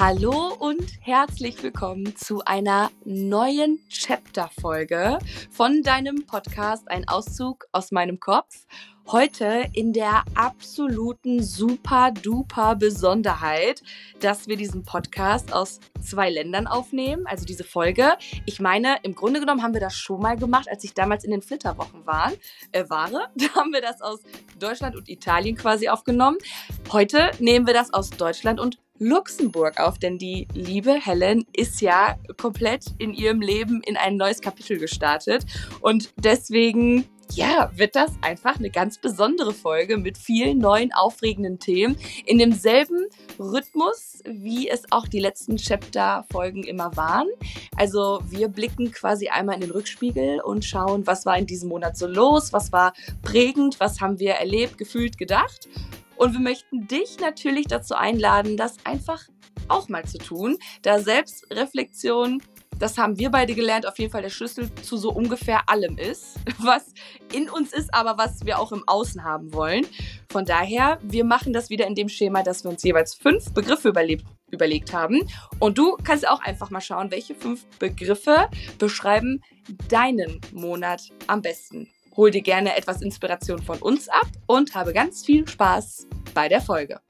Hallo und herzlich willkommen zu einer neuen Chapter-Folge von deinem Podcast Ein Auszug aus meinem Kopf. Heute in der absoluten super-duper Besonderheit, dass wir diesen Podcast aus zwei Ländern aufnehmen, also diese Folge. Ich meine, im Grunde genommen haben wir das schon mal gemacht, als ich damals in den Flitterwochen war. Äh, war. Da haben wir das aus Deutschland und Italien quasi aufgenommen. Heute nehmen wir das aus Deutschland und Luxemburg auf, denn die liebe Helen ist ja komplett in ihrem Leben in ein neues Kapitel gestartet und deswegen ja, wird das einfach eine ganz besondere Folge mit vielen neuen aufregenden Themen in demselben Rhythmus, wie es auch die letzten Chapter-Folgen immer waren. Also wir blicken quasi einmal in den Rückspiegel und schauen, was war in diesem Monat so los, was war prägend, was haben wir erlebt, gefühlt, gedacht. Und wir möchten dich natürlich dazu einladen, das einfach auch mal zu tun, da Selbstreflexion das haben wir beide gelernt, auf jeden Fall der Schlüssel zu so ungefähr allem ist, was in uns ist, aber was wir auch im Außen haben wollen. Von daher, wir machen das wieder in dem Schema, dass wir uns jeweils fünf Begriffe überlebt, überlegt haben. Und du kannst auch einfach mal schauen, welche fünf Begriffe beschreiben deinen Monat am besten. Hol dir gerne etwas Inspiration von uns ab und habe ganz viel Spaß bei der Folge.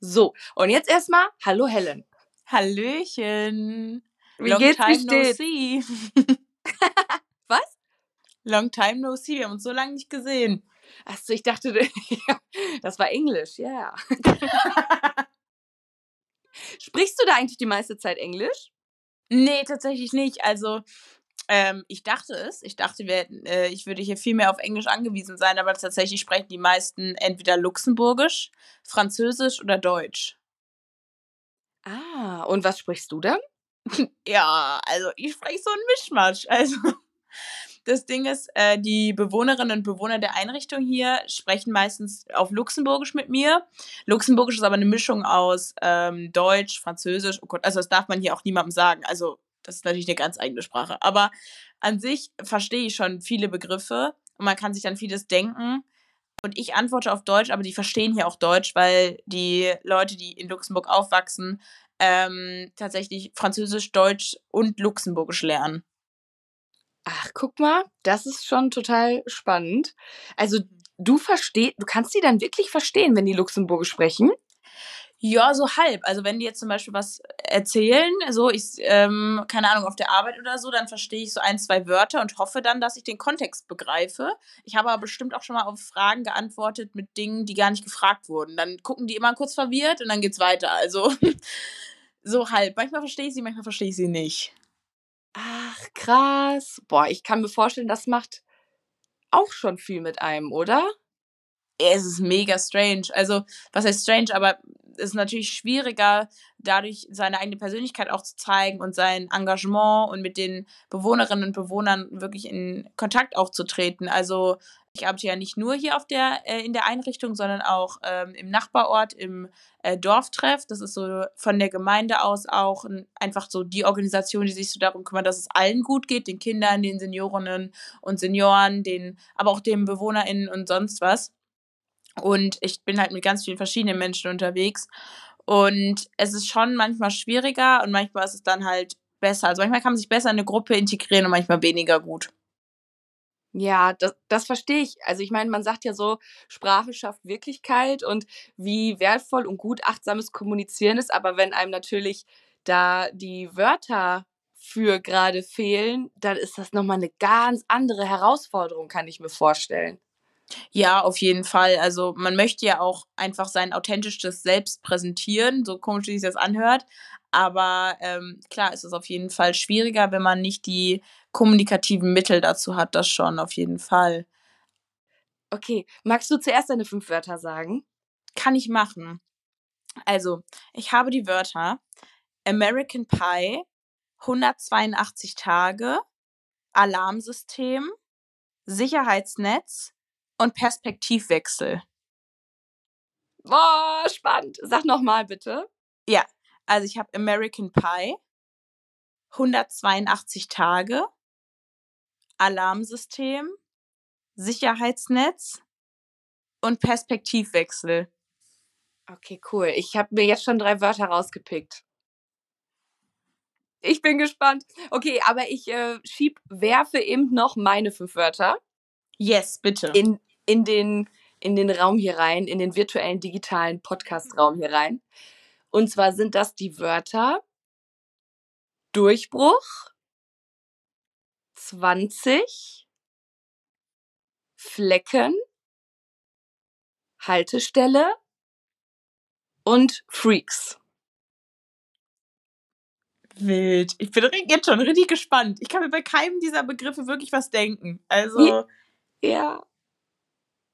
So, und jetzt erstmal, hallo Helen. Hallöchen. Wie Long geht's, time wie no see. Was? Long time no see. Wir haben uns so lange nicht gesehen. Achso, ich dachte, das war Englisch, ja. Yeah. Sprichst du da eigentlich die meiste Zeit Englisch? Nee, tatsächlich nicht. Also, ähm, ich dachte es. Ich dachte, wir, äh, ich würde hier viel mehr auf Englisch angewiesen sein, aber tatsächlich sprechen die meisten entweder Luxemburgisch, Französisch oder Deutsch. Ah, und was sprichst du dann? ja, also ich spreche so ein Mischmasch. Also das Ding ist, äh, die Bewohnerinnen und Bewohner der Einrichtung hier sprechen meistens auf Luxemburgisch mit mir. Luxemburgisch ist aber eine Mischung aus ähm, Deutsch, Französisch. Oh Gott, also das darf man hier auch niemandem sagen. Also das ist natürlich eine ganz eigene Sprache. Aber an sich verstehe ich schon viele Begriffe und man kann sich dann vieles denken. Und ich antworte auf Deutsch, aber die verstehen hier auch Deutsch, weil die Leute, die in Luxemburg aufwachsen, ähm, tatsächlich Französisch, Deutsch und Luxemburgisch lernen. Ach, guck mal, das ist schon total spannend. Also du verstehst, du kannst die dann wirklich verstehen, wenn die Luxemburgisch sprechen? Ja, so halb. Also wenn die jetzt zum Beispiel was erzählen, so ich, ähm, keine Ahnung, auf der Arbeit oder so, dann verstehe ich so ein, zwei Wörter und hoffe dann, dass ich den Kontext begreife. Ich habe aber bestimmt auch schon mal auf Fragen geantwortet mit Dingen, die gar nicht gefragt wurden. Dann gucken die immer kurz verwirrt und dann geht's weiter. Also so halb. Manchmal verstehe ich sie, manchmal verstehe ich sie nicht. Ach, krass. Boah, ich kann mir vorstellen, das macht auch schon viel mit einem, oder? Es ist mega strange. Also, was heißt strange, aber ist natürlich schwieriger, dadurch seine eigene Persönlichkeit auch zu zeigen und sein Engagement und mit den Bewohnerinnen und Bewohnern wirklich in Kontakt auch zu treten. Also ich arbeite ja nicht nur hier auf der, äh, in der Einrichtung, sondern auch ähm, im Nachbarort, im äh, Dorftreff. Das ist so von der Gemeinde aus auch ein, einfach so die Organisation, die sich so darum kümmert, dass es allen gut geht, den Kindern, den Seniorinnen und Senioren, den, aber auch den BewohnerInnen und sonst was. Und ich bin halt mit ganz vielen verschiedenen Menschen unterwegs. Und es ist schon manchmal schwieriger und manchmal ist es dann halt besser. Also manchmal kann man sich besser in eine Gruppe integrieren und manchmal weniger gut. Ja, das, das verstehe ich. Also ich meine, man sagt ja so, Sprache schafft Wirklichkeit und wie wertvoll und gut achtsames Kommunizieren ist. Aber wenn einem natürlich da die Wörter für gerade fehlen, dann ist das nochmal eine ganz andere Herausforderung, kann ich mir vorstellen. Ja, auf jeden Fall. Also man möchte ja auch einfach sein authentisches Selbst präsentieren, so komisch wie sich das anhört. Aber ähm, klar ist es auf jeden Fall schwieriger, wenn man nicht die kommunikativen Mittel dazu hat, das schon auf jeden Fall. Okay, magst du zuerst deine fünf Wörter sagen? Kann ich machen. Also, ich habe die Wörter American Pie, 182 Tage, Alarmsystem, Sicherheitsnetz, und Perspektivwechsel. Boah, spannend. Sag nochmal bitte. Ja, also ich habe American Pie, 182 Tage, Alarmsystem, Sicherheitsnetz, und Perspektivwechsel. Okay, cool. Ich habe mir jetzt schon drei Wörter rausgepickt. Ich bin gespannt. Okay, aber ich äh, schieb, werfe eben noch meine fünf Wörter. Yes, bitte. In, in, den, in den Raum hier rein, in den virtuellen digitalen Podcast-Raum hier rein. Und zwar sind das die Wörter Durchbruch, 20, Flecken, Haltestelle und Freaks. Wild. Ich bin jetzt schon richtig gespannt. Ich kann mir bei keinem dieser Begriffe wirklich was denken. Also. Ja.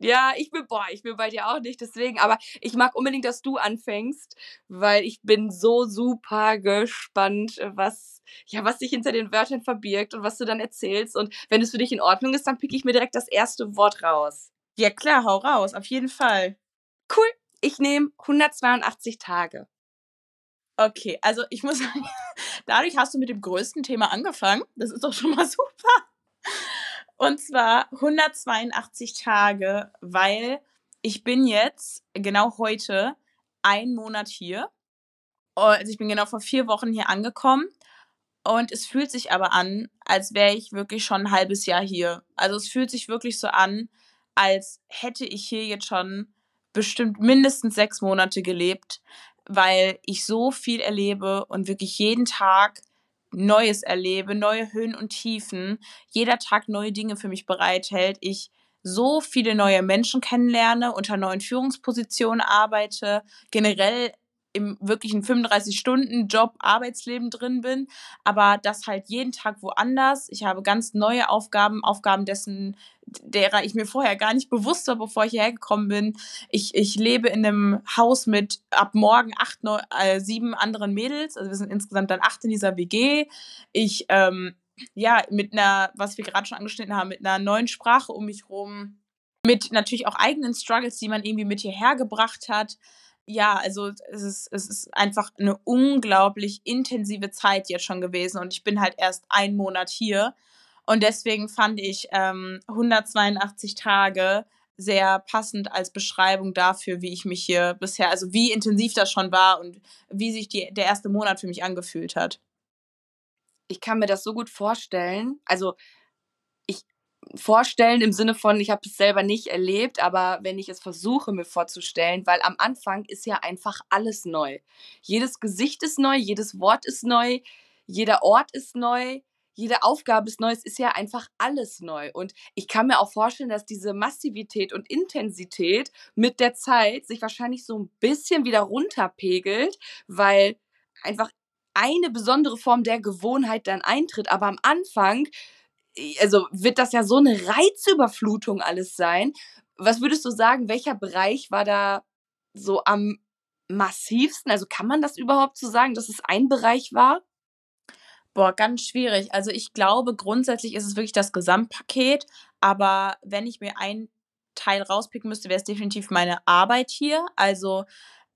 Ja, ich bin, boah, ich bin bei dir auch nicht, deswegen, aber ich mag unbedingt, dass du anfängst, weil ich bin so super gespannt, was, ja, was sich hinter den Wörtern verbirgt und was du dann erzählst. Und wenn es für dich in Ordnung ist, dann pick ich mir direkt das erste Wort raus. Ja, klar, hau raus, auf jeden Fall. Cool. Ich nehme 182 Tage. Okay, also ich muss sagen, dadurch hast du mit dem größten Thema angefangen. Das ist doch schon mal super. Und zwar 182 Tage, weil ich bin jetzt genau heute ein Monat hier. Also ich bin genau vor vier Wochen hier angekommen. Und es fühlt sich aber an, als wäre ich wirklich schon ein halbes Jahr hier. Also es fühlt sich wirklich so an, als hätte ich hier jetzt schon bestimmt mindestens sechs Monate gelebt, weil ich so viel erlebe und wirklich jeden Tag Neues erlebe, neue Höhen und Tiefen, jeder Tag neue Dinge für mich bereithält, ich so viele neue Menschen kennenlerne, unter neuen Führungspositionen arbeite, generell im wirklichen 35-Stunden-Job, Arbeitsleben drin bin, aber das halt jeden Tag woanders. Ich habe ganz neue Aufgaben, Aufgaben dessen, derer ich mir vorher gar nicht bewusst war, bevor ich hierher gekommen bin. Ich, ich lebe in einem Haus mit ab morgen acht, neun, äh, sieben anderen Mädels. Also wir sind insgesamt dann acht in dieser WG. Ich, ähm, ja, mit einer, was wir gerade schon angeschnitten haben, mit einer neuen Sprache um mich rum. Mit natürlich auch eigenen Struggles, die man irgendwie mit hierher gebracht hat ja, also es ist, es ist einfach eine unglaublich intensive Zeit jetzt schon gewesen und ich bin halt erst einen Monat hier. Und deswegen fand ich ähm, 182 Tage sehr passend als Beschreibung dafür, wie ich mich hier bisher, also wie intensiv das schon war und wie sich die, der erste Monat für mich angefühlt hat. Ich kann mir das so gut vorstellen. Also vorstellen im Sinne von, ich habe es selber nicht erlebt, aber wenn ich es versuche mir vorzustellen, weil am Anfang ist ja einfach alles neu. Jedes Gesicht ist neu, jedes Wort ist neu, jeder Ort ist neu, jede Aufgabe ist neu, es ist ja einfach alles neu. Und ich kann mir auch vorstellen, dass diese Massivität und Intensität mit der Zeit sich wahrscheinlich so ein bisschen wieder runterpegelt, weil einfach eine besondere Form der Gewohnheit dann eintritt. Aber am Anfang also wird das ja so eine Reizüberflutung alles sein. Was würdest du sagen, welcher Bereich war da so am massivsten? Also kann man das überhaupt so sagen, dass es ein Bereich war? Boah, ganz schwierig. Also ich glaube, grundsätzlich ist es wirklich das Gesamtpaket, aber wenn ich mir einen Teil rauspicken müsste, wäre es definitiv meine Arbeit hier. Also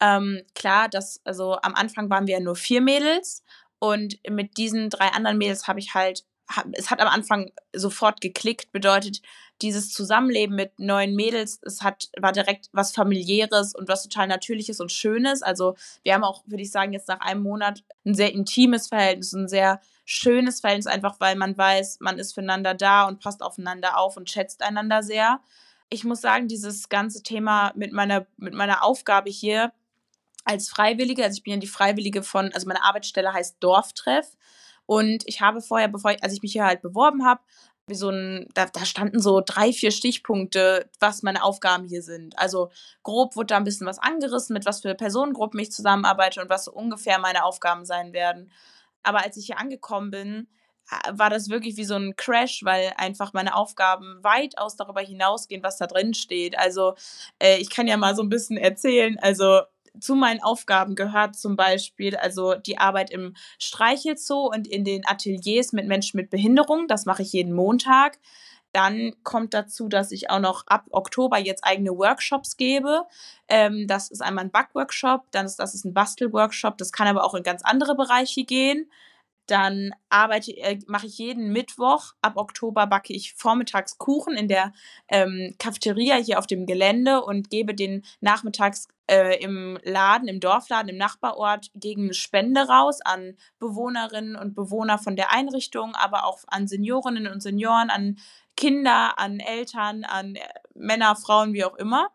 ähm, klar, dass, also am Anfang waren wir ja nur vier Mädels und mit diesen drei anderen Mädels habe ich halt es hat am Anfang sofort geklickt, bedeutet dieses Zusammenleben mit neuen Mädels, es hat, war direkt was familiäres und was total natürliches und schönes. Also wir haben auch, würde ich sagen, jetzt nach einem Monat ein sehr intimes Verhältnis, ein sehr schönes Verhältnis, einfach weil man weiß, man ist füreinander da und passt aufeinander auf und schätzt einander sehr. Ich muss sagen, dieses ganze Thema mit meiner, mit meiner Aufgabe hier als Freiwillige, also ich bin ja die Freiwillige von, also meine Arbeitsstelle heißt Dorftreff. Und ich habe vorher, bevor ich, als ich mich hier halt beworben habe, so ein, da, da standen so drei, vier Stichpunkte, was meine Aufgaben hier sind. Also grob wurde da ein bisschen was angerissen, mit was für Personengruppen ich zusammenarbeite und was so ungefähr meine Aufgaben sein werden. Aber als ich hier angekommen bin, war das wirklich wie so ein Crash, weil einfach meine Aufgaben weitaus darüber hinausgehen, was da drin steht. Also äh, ich kann ja mal so ein bisschen erzählen. Also zu meinen Aufgaben gehört zum Beispiel also die Arbeit im Streichelzoo und in den Ateliers mit Menschen mit Behinderung. Das mache ich jeden Montag. Dann kommt dazu, dass ich auch noch ab Oktober jetzt eigene Workshops gebe. Ähm, das ist einmal ein Backworkshop, dann ist das ist ein Bastelworkshop. Das kann aber auch in ganz andere Bereiche gehen. dann arbeite, äh, mache ich jeden Mittwoch, ab Oktober backe ich vormittags Kuchen in der ähm, Cafeteria hier auf dem Gelände und gebe den nachmittags äh, im Laden, im Dorfladen, im Nachbarort gegen eine Spende raus an Bewohnerinnen und Bewohner von der Einrichtung, aber auch an Seniorinnen und Senioren, an Kinder, an Eltern, an äh, Männer, Frauen, wie auch immer.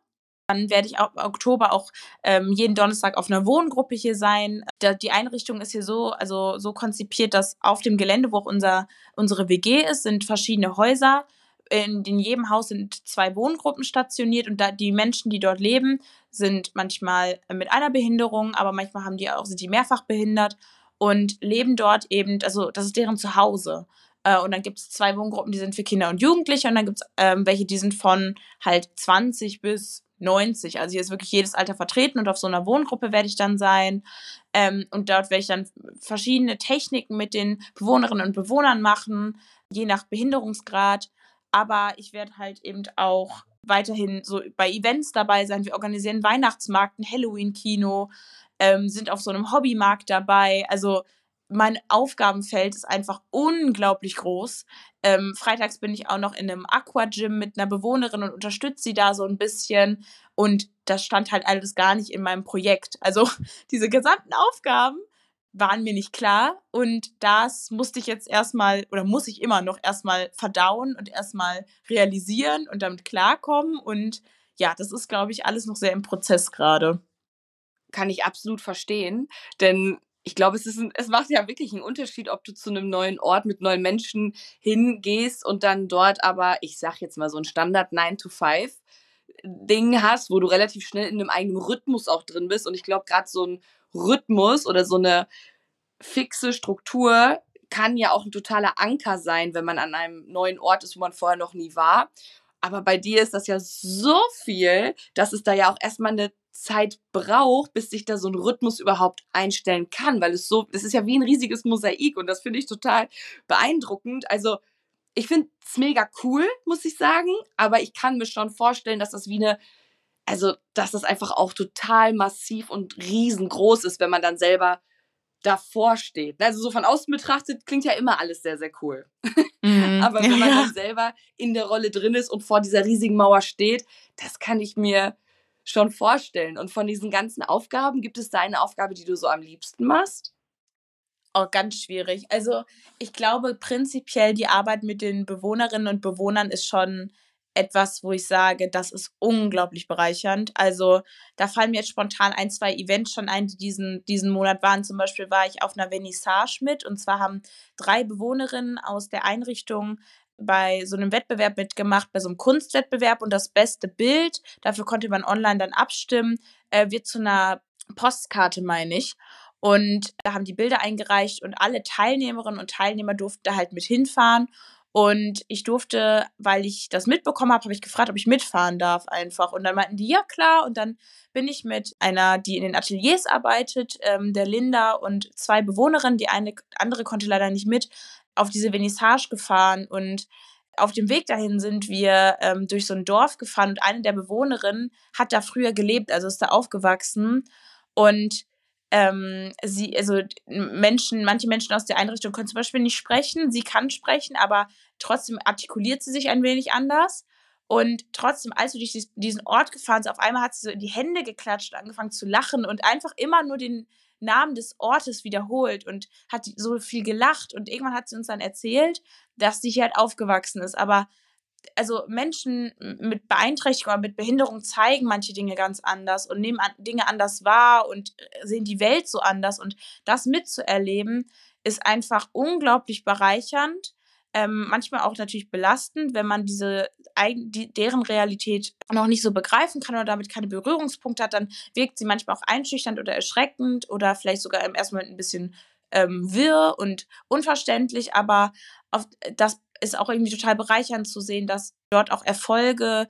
Dann werde ich im Oktober auch ähm, jeden Donnerstag auf einer Wohngruppe hier sein. Da, die Einrichtung ist hier so, also so konzipiert, dass auf dem Gelände, wo auch unser, unsere WG ist, sind verschiedene Häuser. In, in jedem Haus sind zwei Wohngruppen stationiert und da, die Menschen, die dort leben, sind manchmal mit einer Behinderung, aber manchmal haben die auch, sind die mehrfach behindert und leben dort eben, also das ist deren Zuhause. Äh, und dann gibt es zwei Wohngruppen, die sind für Kinder und Jugendliche und dann gibt es ähm, welche, die sind von halt 20 bis 90. Also hier ist wirklich jedes Alter vertreten und auf so einer Wohngruppe werde ich dann sein. Ähm, und dort werde ich dann verschiedene Techniken mit den Bewohnerinnen und Bewohnern machen, je nach Behinderungsgrad. Aber ich werde halt eben auch weiterhin so bei Events dabei sein. Wir organisieren Weihnachtsmarkt, Halloween-Kino, ähm, sind auf so einem Hobbymarkt dabei. Also mein Aufgabenfeld ist einfach unglaublich groß. Ähm, freitags bin ich auch noch in einem Aqua-Gym mit einer Bewohnerin und unterstütze sie da so ein bisschen. Und das stand halt alles gar nicht in meinem Projekt. Also diese gesamten Aufgaben waren mir nicht klar. Und das musste ich jetzt erstmal oder muss ich immer noch erstmal verdauen und erstmal realisieren und damit klarkommen. Und ja, das ist, glaube ich, alles noch sehr im Prozess gerade. Kann ich absolut verstehen. Denn ich glaube, es, ist ein, es macht ja wirklich einen Unterschied, ob du zu einem neuen Ort mit neuen Menschen hingehst und dann dort aber, ich sag jetzt mal so ein Standard 9 to 5 Ding hast, wo du relativ schnell in einem eigenen Rhythmus auch drin bist. Und ich glaube, gerade so ein Rhythmus oder so eine fixe Struktur kann ja auch ein totaler Anker sein, wenn man an einem neuen Ort ist, wo man vorher noch nie war. Aber bei dir ist das ja so viel, dass es da ja auch erstmal eine Zeit braucht, bis sich da so ein Rhythmus überhaupt einstellen kann, weil es so, das ist ja wie ein riesiges Mosaik und das finde ich total beeindruckend. Also ich finde es mega cool, muss ich sagen, aber ich kann mir schon vorstellen, dass das wie eine, also dass das einfach auch total massiv und riesengroß ist, wenn man dann selber davor steht. Also so von außen betrachtet klingt ja immer alles sehr, sehr cool. Mhm. aber wenn man ja. dann selber in der Rolle drin ist und vor dieser riesigen Mauer steht, das kann ich mir schon vorstellen. Und von diesen ganzen Aufgaben, gibt es da eine Aufgabe, die du so am liebsten machst? Oh, ganz schwierig. Also ich glaube prinzipiell die Arbeit mit den Bewohnerinnen und Bewohnern ist schon etwas, wo ich sage, das ist unglaublich bereichernd. Also da fallen mir jetzt spontan ein, zwei Events schon ein, die diesen, diesen Monat waren. Zum Beispiel war ich auf einer Vernissage mit und zwar haben drei Bewohnerinnen aus der Einrichtung bei so einem Wettbewerb mitgemacht, bei so einem Kunstwettbewerb und das beste Bild, dafür konnte man online dann abstimmen, äh, wird zu einer Postkarte, meine ich. Und da haben die Bilder eingereicht und alle Teilnehmerinnen und Teilnehmer durften da halt mit hinfahren. Und ich durfte, weil ich das mitbekommen habe, habe ich gefragt, ob ich mitfahren darf einfach. Und dann meinten die, ja klar. Und dann bin ich mit einer, die in den Ateliers arbeitet, ähm, der Linda und zwei Bewohnerinnen, die eine andere konnte leider nicht mit, auf diese Vernissage gefahren und auf dem Weg dahin sind wir ähm, durch so ein Dorf gefahren und eine der Bewohnerinnen hat da früher gelebt, also ist da aufgewachsen und ähm, sie, also Menschen, manche Menschen aus der Einrichtung können zum Beispiel nicht sprechen, sie kann sprechen, aber trotzdem artikuliert sie sich ein wenig anders. Und trotzdem, als wir durch diesen Ort gefahren sind, auf einmal hat sie so in die Hände geklatscht, angefangen zu lachen und einfach immer nur den, Namen des Ortes wiederholt und hat so viel gelacht. Und irgendwann hat sie uns dann erzählt, dass sie hier halt aufgewachsen ist. Aber also Menschen mit Beeinträchtigung oder mit Behinderung zeigen manche Dinge ganz anders und nehmen Dinge anders wahr und äh, sehen die Welt so anders. Und das mitzuerleben, ist einfach unglaublich bereichernd ähm, manchmal auch natürlich belastend, wenn man diese die, deren Realität noch nicht so begreifen kann oder damit keine Berührungspunkte hat, dann wirkt sie manchmal auch einschüchternd oder erschreckend oder vielleicht sogar im ersten Moment ein bisschen ähm, wirr und unverständlich, aber auf, das ist auch irgendwie total bereichernd zu sehen, dass dort auch Erfolge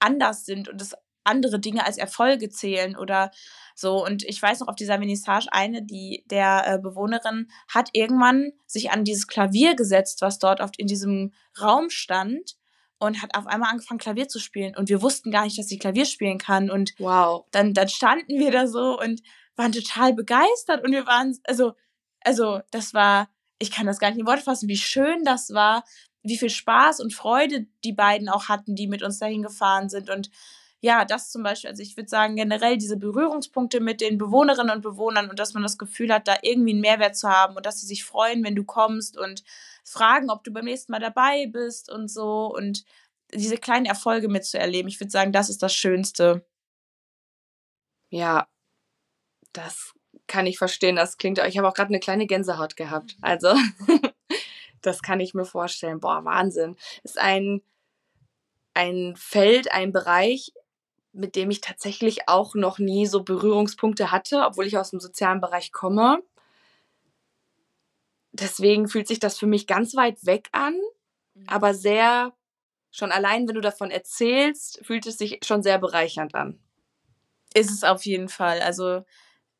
anders sind und es andere Dinge als Erfolge zählen oder so. Und ich weiß noch, auf dieser Vernissage eine, die der äh, Bewohnerin hat irgendwann sich an dieses Klavier gesetzt, was dort oft in diesem Raum stand und hat auf einmal angefangen, Klavier zu spielen. Und wir wussten gar nicht, dass sie Klavier spielen kann. Und wow. dann, dann standen wir da so und waren total begeistert. Und wir waren, also, also, das war ich kann das gar nicht in Worte fassen, wie schön das war, wie viel Spaß und Freude die beiden auch hatten, die mit uns dahin gefahren sind. Und ja, das zum Beispiel, also ich würde sagen, generell diese Berührungspunkte mit den Bewohnerinnen und Bewohnern und dass man das Gefühl hat, da irgendwie einen Mehrwert zu haben und dass sie sich freuen, wenn du kommst und fragen, ob du beim nächsten Mal dabei bist und so und diese kleinen Erfolge mitzuerleben. Ich würde sagen, das ist das Schönste. Ja, das kann ich verstehen. Das klingt, ich habe auch gerade eine kleine Gänsehaut gehabt. Also, das kann ich mir vorstellen. Boah, Wahnsinn. Ist ein, ein Feld, ein Bereich, mit dem ich tatsächlich auch noch nie so Berührungspunkte hatte, obwohl ich aus dem sozialen Bereich komme. Deswegen fühlt sich das für mich ganz weit weg an, mhm. aber sehr, schon allein, wenn du davon erzählst, fühlt es sich schon sehr bereichernd an. Ist es auf jeden Fall. Also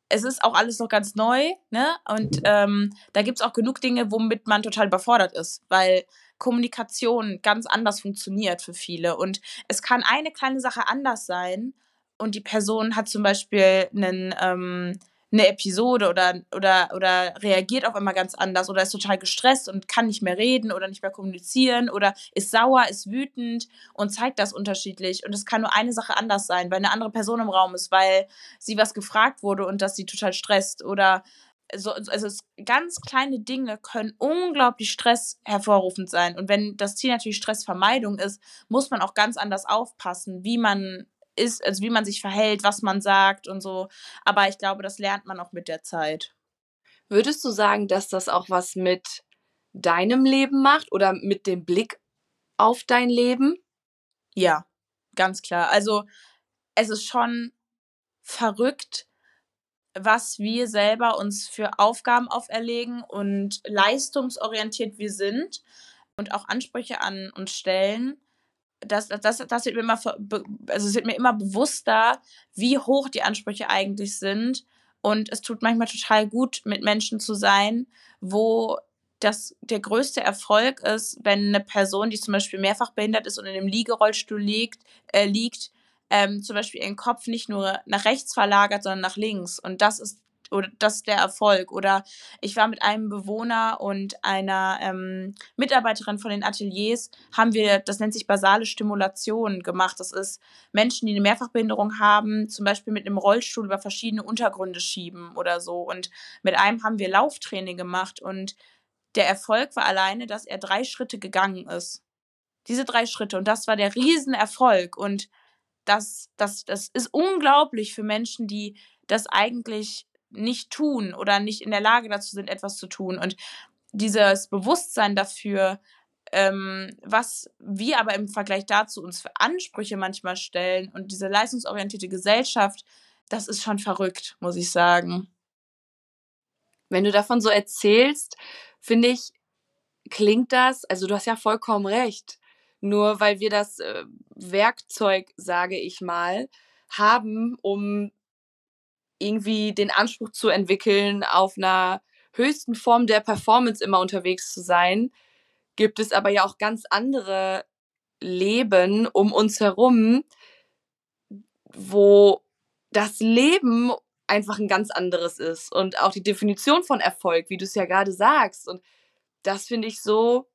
es ist auch alles noch ganz neu, ne? Und ähm, da gibt es auch genug Dinge, womit man total überfordert ist, weil Kommunikation ganz anders funktioniert für viele. Und es kann eine kleine Sache anders sein und die Person hat zum Beispiel einen, ähm, eine Episode oder, oder, oder reagiert auf einmal ganz anders oder ist total gestresst und kann nicht mehr reden oder nicht mehr kommunizieren oder ist sauer, ist wütend und zeigt das unterschiedlich. Und es kann nur eine Sache anders sein, weil eine andere Person im Raum ist, weil sie was gefragt wurde und dass sie total stresst oder so, also ganz kleine Dinge können unglaublich Stress hervorrufend sein. Und wenn das Ziel natürlich Stressvermeidung ist, muss man auch ganz anders aufpassen, wie man ist, also wie man sich verhält, was man sagt und so. Aber ich glaube, das lernt man auch mit der Zeit. Würdest du sagen, dass das auch was mit deinem Leben macht oder mit dem Blick auf dein Leben? Ja, ganz klar. Also es ist schon verrückt, was wir selber uns für Aufgaben auferlegen und leistungsorientiert wir sind und auch Ansprüche an uns stellen das, das, das wird mir immer, also es wird mir immer bewusster, wie hoch die Ansprüche eigentlich sind. Und es tut manchmal total gut, mit Menschen zu sein, wo das der größte Erfolg ist, wenn eine Person, die zum Beispiel mehrfach behindert ist und in einem Liegerollstuhl liegt, äh, liegt, ähm, zum Beispiel ihren Kopf nicht nur nach rechts verlagert, sondern nach links. Und das ist oder das ist der Erfolg. Oder ich war mit einem Bewohner und einer ähm, Mitarbeiterin von den Ateliers, haben wir, das nennt sich basale Stimulation gemacht. Das ist Menschen, die eine Mehrfachbehinderung haben, zum Beispiel mit einem Rollstuhl über verschiedene Untergründe schieben oder so. Und mit einem haben wir Lauftraining gemacht und der Erfolg war alleine, dass er drei Schritte gegangen ist. Diese drei Schritte. Und das war der Riesenerfolg. Und das, das, das ist unglaublich für Menschen, die das eigentlich nicht tun oder nicht in der Lage dazu sind, etwas zu tun. Und dieses Bewusstsein dafür, ähm, was wir aber im Vergleich dazu uns für Ansprüche manchmal stellen und diese leistungsorientierte Gesellschaft, das ist schon verrückt, muss ich sagen. Wenn du davon so erzählst, finde ich, klingt das, also du hast ja vollkommen recht. Nur weil wir das äh, Werkzeug, sage ich mal, haben, um irgendwie den Anspruch zu entwickeln, auf einer höchsten Form der Performance immer unterwegs zu sein, gibt es aber ja auch ganz andere Leben um uns herum, wo das Leben einfach ein ganz anderes ist und auch die Definition von Erfolg, wie du es ja gerade sagst. Und das finde ich so,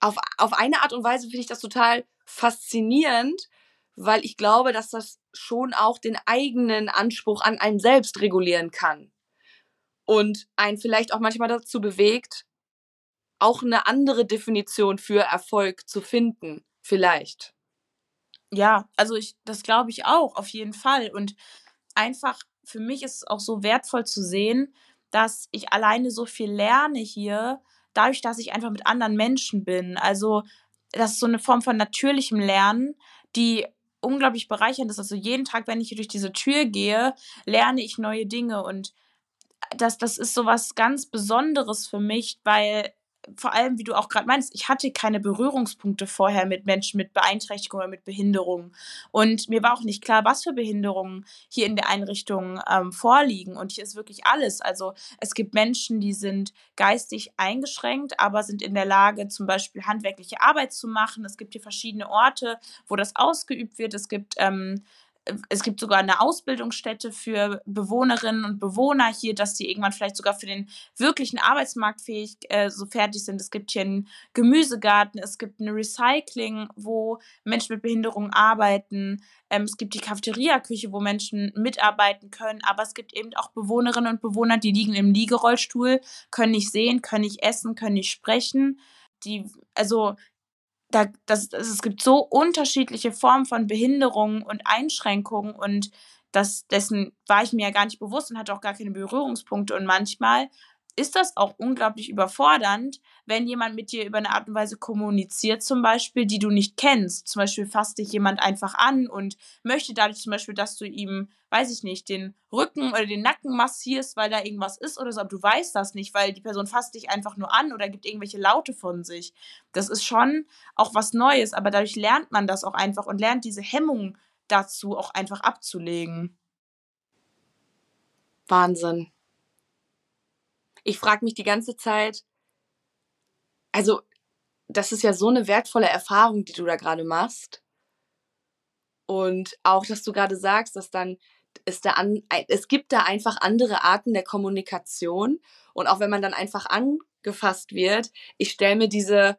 auf, auf eine Art und Weise finde ich das total faszinierend, weil ich glaube, dass das schon auch den eigenen Anspruch an einem selbst regulieren kann. Und einen vielleicht auch manchmal dazu bewegt, auch eine andere Definition für Erfolg zu finden. Vielleicht. Ja, also ich, das glaube ich auch, auf jeden Fall. Und einfach für mich ist es auch so wertvoll zu sehen, dass ich alleine so viel lerne hier, dadurch, dass ich einfach mit anderen Menschen bin. Also, das ist so eine Form von natürlichem Lernen, die unglaublich bereichernd ist. Also jeden Tag, wenn ich hier durch diese Tür gehe, lerne ich neue Dinge und das, das ist so was ganz Besonderes für mich, weil vor allem, wie du auch gerade meinst, ich hatte keine Berührungspunkte vorher mit Menschen mit Beeinträchtigung oder mit Behinderung. Und mir war auch nicht klar, was für Behinderungen hier in der Einrichtung ähm, vorliegen. Und hier ist wirklich alles. Also es gibt Menschen, die sind geistig eingeschränkt, aber sind in der Lage, zum Beispiel handwerkliche Arbeit zu machen. Es gibt hier verschiedene Orte, wo das ausgeübt wird. Es gibt ähm, es gibt sogar eine Ausbildungsstätte für Bewohnerinnen und Bewohner hier, dass die irgendwann vielleicht sogar für den wirklichen Arbeitsmarkt fähig äh, so fertig sind. Es gibt hier einen Gemüsegarten, es gibt eine Recycling, wo Menschen mit Behinderungen arbeiten. Ähm, es gibt die Cafeteria-Küche, wo Menschen mitarbeiten können. Aber es gibt eben auch Bewohnerinnen und Bewohner, die liegen im Liegerollstuhl, können nicht sehen, können nicht essen, können nicht sprechen. Die, also da, das, das, es gibt so unterschiedliche Formen von Behinderungen und Einschränkungen und das, dessen war ich mir ja gar nicht bewusst und hatte auch gar keine Berührungspunkte. Und manchmal ist das auch unglaublich überfordernd, wenn jemand mit dir über eine Art und Weise kommuniziert, zum Beispiel, die du nicht kennst. Zum Beispiel fasst dich jemand einfach an und möchte dadurch zum Beispiel, dass du ihm, weiß ich nicht, den Rücken oder den Nacken massierst, weil da irgendwas ist oder so, aber du weißt das nicht, weil die Person fasst dich einfach nur an oder gibt irgendwelche Laute von sich. Das ist schon auch was Neues, aber dadurch lernt man das auch einfach und lernt diese Hemmung dazu auch einfach abzulegen. Wahnsinn ich frage mich die ganze Zeit, also das ist ja so eine wertvolle Erfahrung, die du da gerade machst. Und auch, dass du gerade sagst, dass dann ist da an, es gibt da einfach andere Arten der Kommunikation. Und auch wenn man dann einfach angefasst wird, ich stelle mir diese,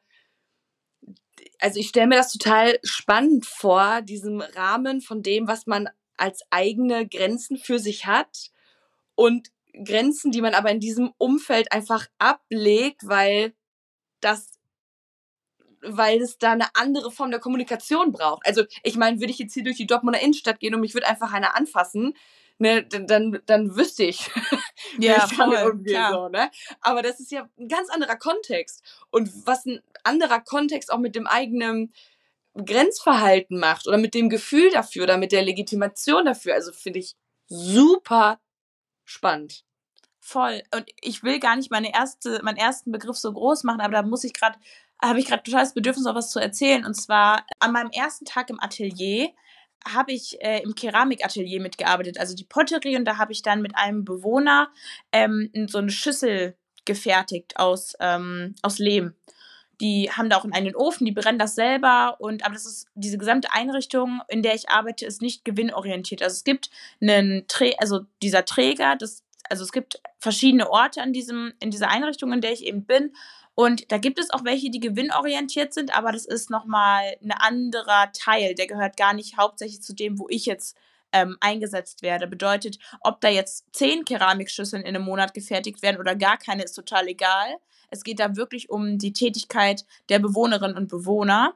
also ich stelle mir das total spannend vor, diesem Rahmen von dem, was man als eigene Grenzen für sich hat und Grenzen, die man aber in diesem Umfeld einfach ablegt, weil das weil es da eine andere Form der Kommunikation braucht. Also, ich meine, würde ich jetzt hier durch die Dortmunder Innenstadt gehen und mich würde einfach einer anfassen, ne, dann, dann, wüsste ich, ja, ich voll, umgehe, so, ne? Aber das ist ja ein ganz anderer Kontext. Und was ein anderer Kontext auch mit dem eigenen Grenzverhalten macht oder mit dem Gefühl dafür oder mit der Legitimation dafür, also finde ich super spannend. Voll. Und ich will gar nicht meine erste, meinen ersten Begriff so groß machen, aber da muss ich gerade, habe ich gerade total das Bedürfnis, auch was zu erzählen. Und zwar an meinem ersten Tag im Atelier habe ich äh, im Keramikatelier mitgearbeitet, also die Potterie, und da habe ich dann mit einem Bewohner ähm, so eine Schüssel gefertigt aus, ähm, aus Lehm. Die haben da auch einen Ofen, die brennen das selber und aber das ist diese gesamte Einrichtung, in der ich arbeite, ist nicht gewinnorientiert. Also es gibt einen Trä also dieser Träger, das also es gibt verschiedene Orte an diesem, in dieser Einrichtung, in der ich eben bin. Und da gibt es auch welche, die gewinnorientiert sind, aber das ist nochmal ein anderer Teil. Der gehört gar nicht hauptsächlich zu dem, wo ich jetzt ähm, eingesetzt werde. Bedeutet, ob da jetzt zehn Keramikschüsseln in einem Monat gefertigt werden oder gar keine, ist total egal. Es geht da wirklich um die Tätigkeit der Bewohnerinnen und Bewohner.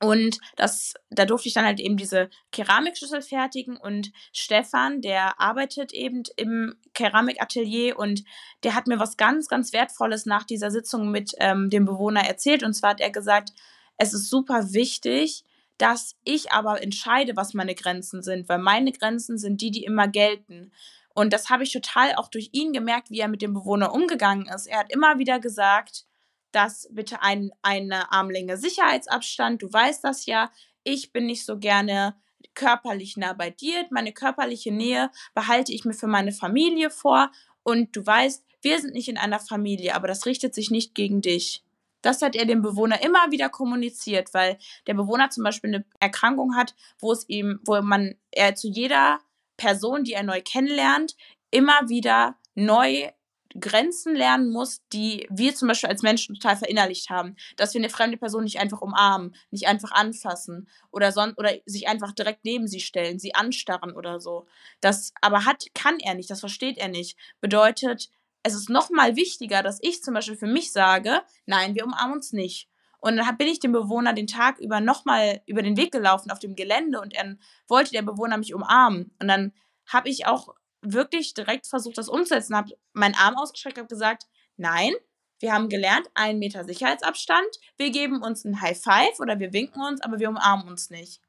Und das, da durfte ich dann halt eben diese Keramikschüssel fertigen und Stefan, der arbeitet eben im Keramikatelier und der hat mir was ganz, ganz Wertvolles nach dieser Sitzung mit ähm, dem Bewohner erzählt. Und zwar hat er gesagt, es ist super wichtig, dass ich aber entscheide, was meine Grenzen sind, weil meine Grenzen sind die, die immer gelten. Und das habe ich total auch durch ihn gemerkt, wie er mit dem Bewohner umgegangen ist. Er hat immer wieder gesagt, dass bitte ein, eine Armlänge Sicherheitsabstand, du weißt das ja, ich bin nicht so gerne körperlich nah bei dir, meine körperliche Nähe behalte ich mir für meine Familie vor und du weißt, wir sind nicht in einer Familie, aber das richtet sich nicht gegen dich. Das hat er dem Bewohner immer wieder kommuniziert, weil der Bewohner zum Beispiel eine Erkrankung hat, wo es ihm, wo man er zu jeder Person, die er neu kennenlernt, immer wieder neu Grenzen lernen muss, die wir zum Beispiel als Menschen total verinnerlicht haben. Dass wir eine fremde Person nicht einfach umarmen, nicht einfach anfassen oder, son oder sich einfach direkt neben sie stellen, sie anstarren oder so. Das aber hat, kann er nicht, das versteht er nicht. Bedeutet, es ist nochmal wichtiger, dass ich zum Beispiel für mich sage, nein, wir umarmen uns nicht. Und dann bin ich dem Bewohner den Tag über nochmal über den Weg gelaufen auf dem Gelände und dann wollte der Bewohner mich umarmen. Und dann habe ich auch wirklich direkt versucht, das umzusetzen. Habe meinen Arm ausgestreckt, habe gesagt, nein, wir haben gelernt, einen Meter Sicherheitsabstand, wir geben uns ein High Five oder wir winken uns, aber wir umarmen uns nicht.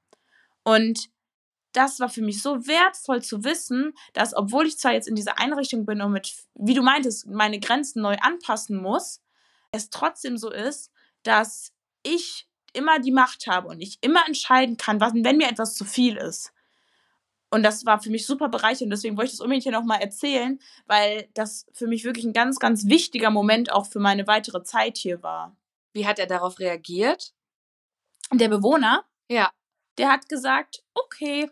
Und das war für mich so wertvoll zu wissen, dass obwohl ich zwar jetzt in dieser Einrichtung bin und mit, wie du meintest, meine Grenzen neu anpassen muss, es trotzdem so ist, dass ich immer die Macht habe und ich immer entscheiden kann, was, wenn mir etwas zu viel ist. Und das war für mich super bereichernd. Deswegen wollte ich das unbedingt hier nochmal erzählen, weil das für mich wirklich ein ganz, ganz wichtiger Moment auch für meine weitere Zeit hier war. Wie hat er darauf reagiert? Der Bewohner? Ja. Der hat gesagt, okay.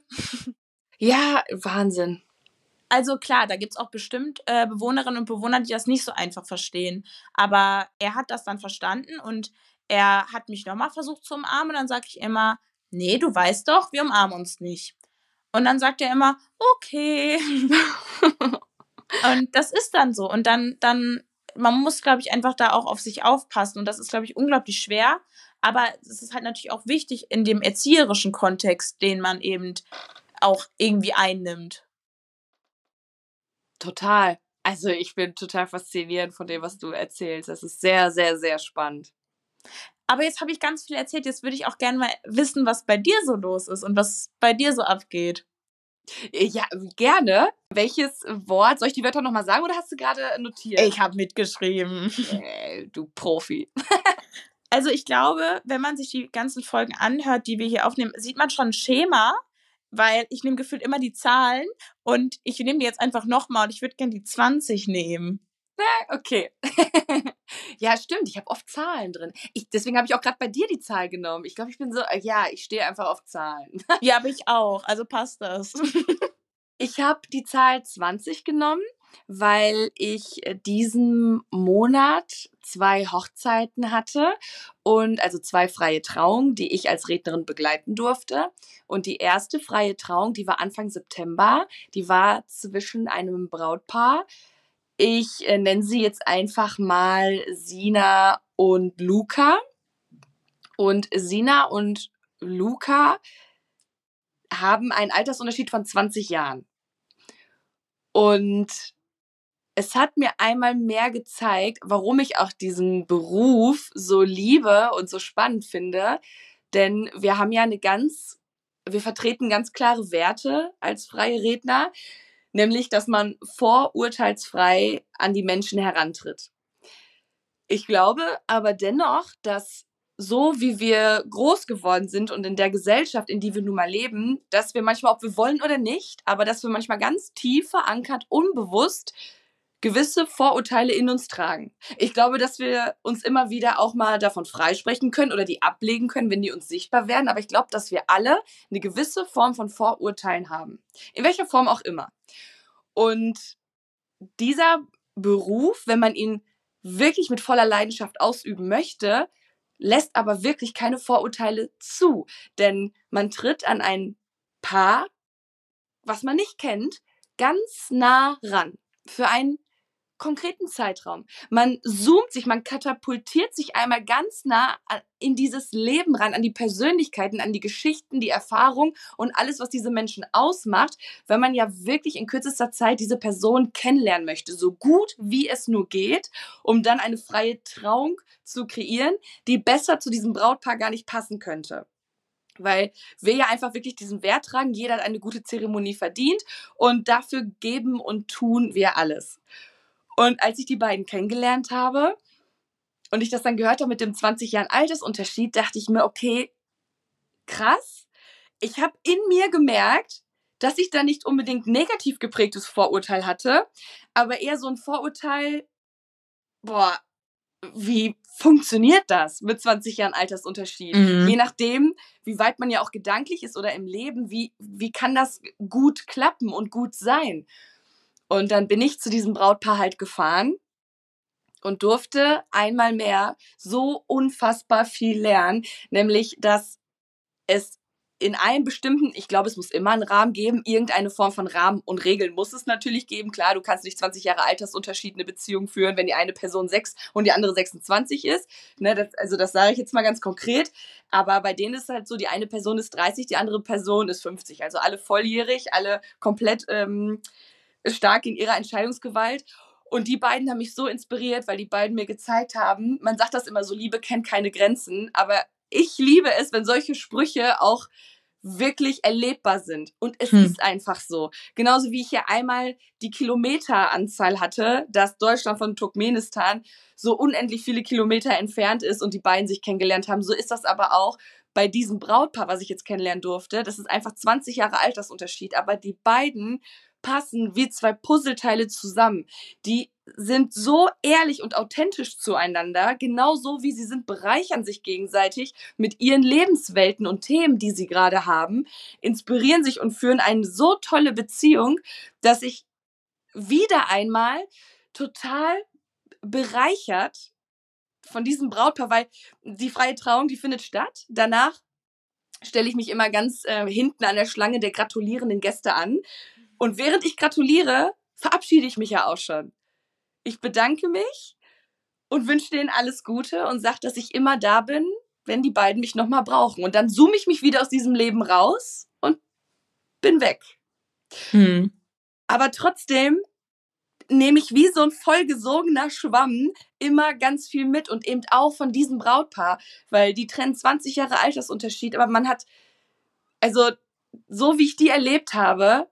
Ja, Wahnsinn. Also klar, da gibt es auch bestimmt äh, Bewohnerinnen und Bewohner, die das nicht so einfach verstehen. Aber er hat das dann verstanden und er hat mich nochmal versucht zu umarmen und dann sage ich immer, nee, du weißt doch, wir umarmen uns nicht. Und dann sagt er immer, okay. und das ist dann so. Und dann, dann, man muss, glaube ich, einfach da auch auf sich aufpassen. Und das ist, glaube ich, unglaublich schwer. Aber es ist halt natürlich auch wichtig in dem erzieherischen Kontext, den man eben auch irgendwie einnimmt. Total. Also ich bin total fasziniert von dem, was du erzählst. Das ist sehr, sehr, sehr spannend. Aber jetzt habe ich ganz viel erzählt. Jetzt würde ich auch gerne mal wissen, was bei dir so los ist und was bei dir so abgeht. Ja, gerne. Welches Wort? Soll ich die Wörter nochmal sagen oder hast du gerade notiert? Ich habe mitgeschrieben. Äh, du Profi. also ich glaube, wenn man sich die ganzen Folgen anhört, die wir hier aufnehmen, sieht man schon ein Schema, weil ich nehme gefühlt immer die Zahlen und ich nehme die jetzt einfach nochmal und ich würde gerne die 20 nehmen. Okay. ja, stimmt. Ich habe oft Zahlen drin. Ich, deswegen habe ich auch gerade bei dir die Zahl genommen. Ich glaube, ich bin so, äh, ja, ich stehe einfach auf Zahlen. ja, aber ich auch. Also passt das. ich habe die Zahl 20 genommen, weil ich äh, diesen Monat zwei Hochzeiten hatte und also zwei freie Trauungen, die ich als Rednerin begleiten durfte. Und die erste freie Trauung, die war Anfang September, die war zwischen einem Brautpaar, ich äh, nenne sie jetzt einfach mal Sina und Luca. Und Sina und Luca haben einen Altersunterschied von 20 Jahren. Und es hat mir einmal mehr gezeigt, warum ich auch diesen Beruf so liebe und so spannend finde. Denn wir haben ja eine ganz, wir vertreten ganz klare Werte als freie Redner nämlich dass man vorurteilsfrei an die Menschen herantritt. Ich glaube aber dennoch, dass so wie wir groß geworden sind und in der Gesellschaft, in die wir nun mal leben, dass wir manchmal, ob wir wollen oder nicht, aber dass wir manchmal ganz tief verankert, unbewusst gewisse Vorurteile in uns tragen. Ich glaube, dass wir uns immer wieder auch mal davon freisprechen können oder die ablegen können, wenn die uns sichtbar werden. Aber ich glaube, dass wir alle eine gewisse Form von Vorurteilen haben. In welcher Form auch immer. Und dieser Beruf, wenn man ihn wirklich mit voller Leidenschaft ausüben möchte, lässt aber wirklich keine Vorurteile zu. Denn man tritt an ein Paar, was man nicht kennt, ganz nah ran. Für einen konkreten Zeitraum. Man zoomt sich, man katapultiert sich einmal ganz nah in dieses Leben ran, an die Persönlichkeiten, an die Geschichten, die Erfahrung und alles, was diese Menschen ausmacht, wenn man ja wirklich in kürzester Zeit diese Person kennenlernen möchte, so gut wie es nur geht, um dann eine freie Trauung zu kreieren, die besser zu diesem Brautpaar gar nicht passen könnte weil wir ja einfach wirklich diesen Wert tragen, jeder hat eine gute Zeremonie verdient und dafür geben und tun wir alles. Und als ich die beiden kennengelernt habe und ich das dann gehört habe mit dem 20 Jahren Altersunterschied, dachte ich mir, okay, krass. Ich habe in mir gemerkt, dass ich da nicht unbedingt negativ geprägtes Vorurteil hatte, aber eher so ein Vorurteil, boah, wie funktioniert das mit 20 Jahren Altersunterschied? Mhm. Je nachdem, wie weit man ja auch gedanklich ist oder im Leben, wie, wie kann das gut klappen und gut sein? Und dann bin ich zu diesem Brautpaar halt gefahren und durfte einmal mehr so unfassbar viel lernen, nämlich dass es in einem bestimmten, ich glaube, es muss immer einen Rahmen geben, irgendeine Form von Rahmen und Regeln muss es natürlich geben. Klar, du kannst nicht 20 Jahre Altersunterschied eine Beziehung führen, wenn die eine Person 6 und die andere 26 ist. Ne, das, also das sage ich jetzt mal ganz konkret. Aber bei denen ist es halt so, die eine Person ist 30, die andere Person ist 50. Also alle volljährig, alle komplett ähm, stark in ihrer Entscheidungsgewalt. Und die beiden haben mich so inspiriert, weil die beiden mir gezeigt haben, man sagt das immer so, Liebe kennt keine Grenzen, aber ich liebe es, wenn solche Sprüche auch wirklich erlebbar sind. Und es hm. ist einfach so. Genauso wie ich hier einmal die Kilometeranzahl hatte, dass Deutschland von Turkmenistan so unendlich viele Kilometer entfernt ist und die beiden sich kennengelernt haben, so ist das aber auch bei diesem Brautpaar, was ich jetzt kennenlernen durfte. Das ist einfach 20 Jahre Altersunterschied, aber die beiden passen wie zwei Puzzleteile zusammen. Die sind so ehrlich und authentisch zueinander, genauso wie sie sind, bereichern sich gegenseitig mit ihren Lebenswelten und Themen, die sie gerade haben, inspirieren sich und führen eine so tolle Beziehung, dass ich wieder einmal total bereichert von diesem Brautpaar, weil die freie Trauung, die findet statt. Danach stelle ich mich immer ganz äh, hinten an der Schlange der gratulierenden Gäste an. Und während ich gratuliere, verabschiede ich mich ja auch schon. Ich bedanke mich und wünsche denen alles Gute und sage, dass ich immer da bin, wenn die beiden mich nochmal brauchen. Und dann zoome ich mich wieder aus diesem Leben raus und bin weg. Hm. Aber trotzdem nehme ich wie so ein vollgesogener Schwamm immer ganz viel mit und eben auch von diesem Brautpaar, weil die trennen 20 Jahre Altersunterschied, aber man hat, also so wie ich die erlebt habe,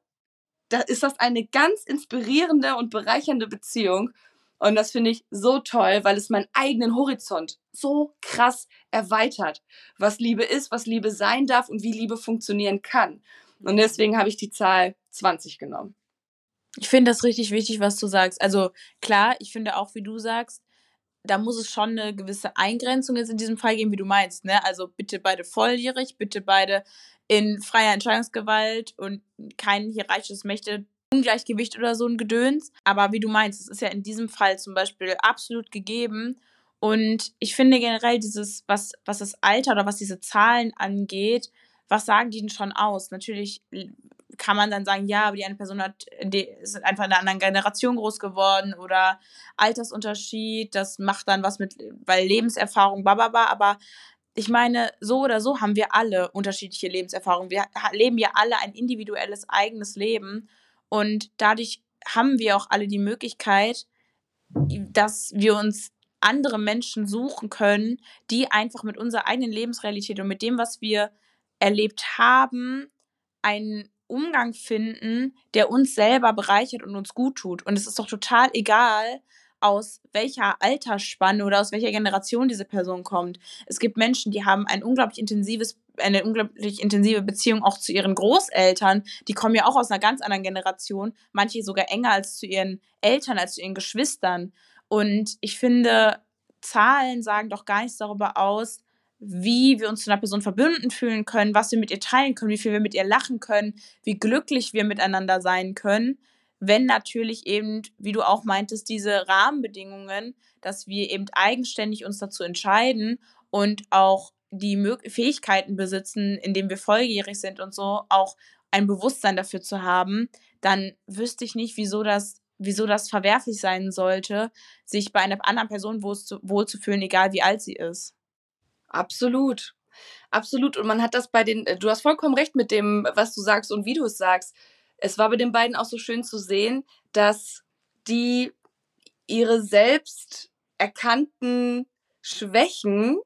da ist das eine ganz inspirierende und bereichernde Beziehung. Und das finde ich so toll, weil es meinen eigenen Horizont so krass erweitert, was Liebe ist, was Liebe sein darf und wie Liebe funktionieren kann. Und deswegen habe ich die Zahl 20 genommen. Ich finde das richtig wichtig, was du sagst. Also klar, ich finde auch, wie du sagst, da muss es schon eine gewisse Eingrenzung jetzt in diesem Fall geben, wie du meinst. Ne? Also bitte beide volljährig, bitte beide in freier Entscheidungsgewalt und kein hierarchisches Mächte. Ungleichgewicht oder so ein Gedöns. Aber wie du meinst, es ist ja in diesem Fall zum Beispiel absolut gegeben. Und ich finde generell dieses, was, was das Alter oder was diese Zahlen angeht, was sagen die denn schon aus? Natürlich kann man dann sagen, ja, aber die eine Person hat, die ist einfach in einer anderen Generation groß geworden oder Altersunterschied, das macht dann was mit, weil Lebenserfahrung, bababa, aber ich meine, so oder so haben wir alle unterschiedliche Lebenserfahrungen. Wir leben ja alle ein individuelles eigenes Leben und dadurch haben wir auch alle die Möglichkeit, dass wir uns andere Menschen suchen können, die einfach mit unserer eigenen Lebensrealität und mit dem, was wir erlebt haben, einen Umgang finden, der uns selber bereichert und uns gut tut. Und es ist doch total egal, aus welcher Altersspanne oder aus welcher Generation diese Person kommt. Es gibt Menschen, die haben ein unglaublich intensives, eine unglaublich intensive Beziehung auch zu ihren Großeltern. Die kommen ja auch aus einer ganz anderen Generation, manche sogar enger als zu ihren Eltern, als zu ihren Geschwistern. Und ich finde, Zahlen sagen doch gar nichts darüber aus, wie wir uns zu einer Person verbunden fühlen können, was wir mit ihr teilen können, wie viel wir mit ihr lachen können, wie glücklich wir miteinander sein können, wenn natürlich eben, wie du auch meintest, diese Rahmenbedingungen, dass wir eben eigenständig uns dazu entscheiden und auch die Mö Fähigkeiten besitzen, indem wir volljährig sind und so, auch ein Bewusstsein dafür zu haben, dann wüsste ich nicht, wieso das, wieso das verwerflich sein sollte, sich bei einer anderen Person wohlzufühlen, egal wie alt sie ist. Absolut. Absolut. Und man hat das bei den, du hast vollkommen recht mit dem, was du sagst und wie du es sagst. Es war bei den beiden auch so schön zu sehen, dass die ihre selbst erkannten Schwächen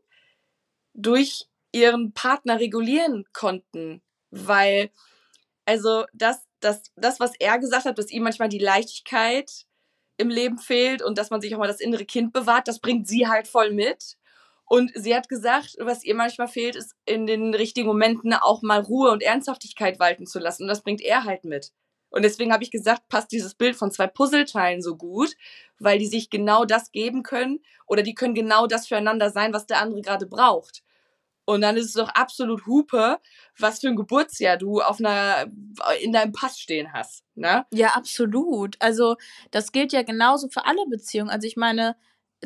durch ihren Partner regulieren konnten. Weil, also das, das, das, was er gesagt hat, dass ihm manchmal die Leichtigkeit im Leben fehlt und dass man sich auch mal das innere Kind bewahrt, das bringt sie halt voll mit. Und sie hat gesagt, was ihr manchmal fehlt, ist in den richtigen Momenten auch mal Ruhe und Ernsthaftigkeit walten zu lassen. Und das bringt er halt mit. Und deswegen habe ich gesagt, passt dieses Bild von zwei Puzzleteilen so gut, weil die sich genau das geben können oder die können genau das füreinander sein, was der andere gerade braucht. Und dann ist es doch absolut Hupe, was für ein Geburtsjahr du auf einer, in deinem Pass stehen hast. Ne? Ja, absolut. Also, das gilt ja genauso für alle Beziehungen. Also, ich meine,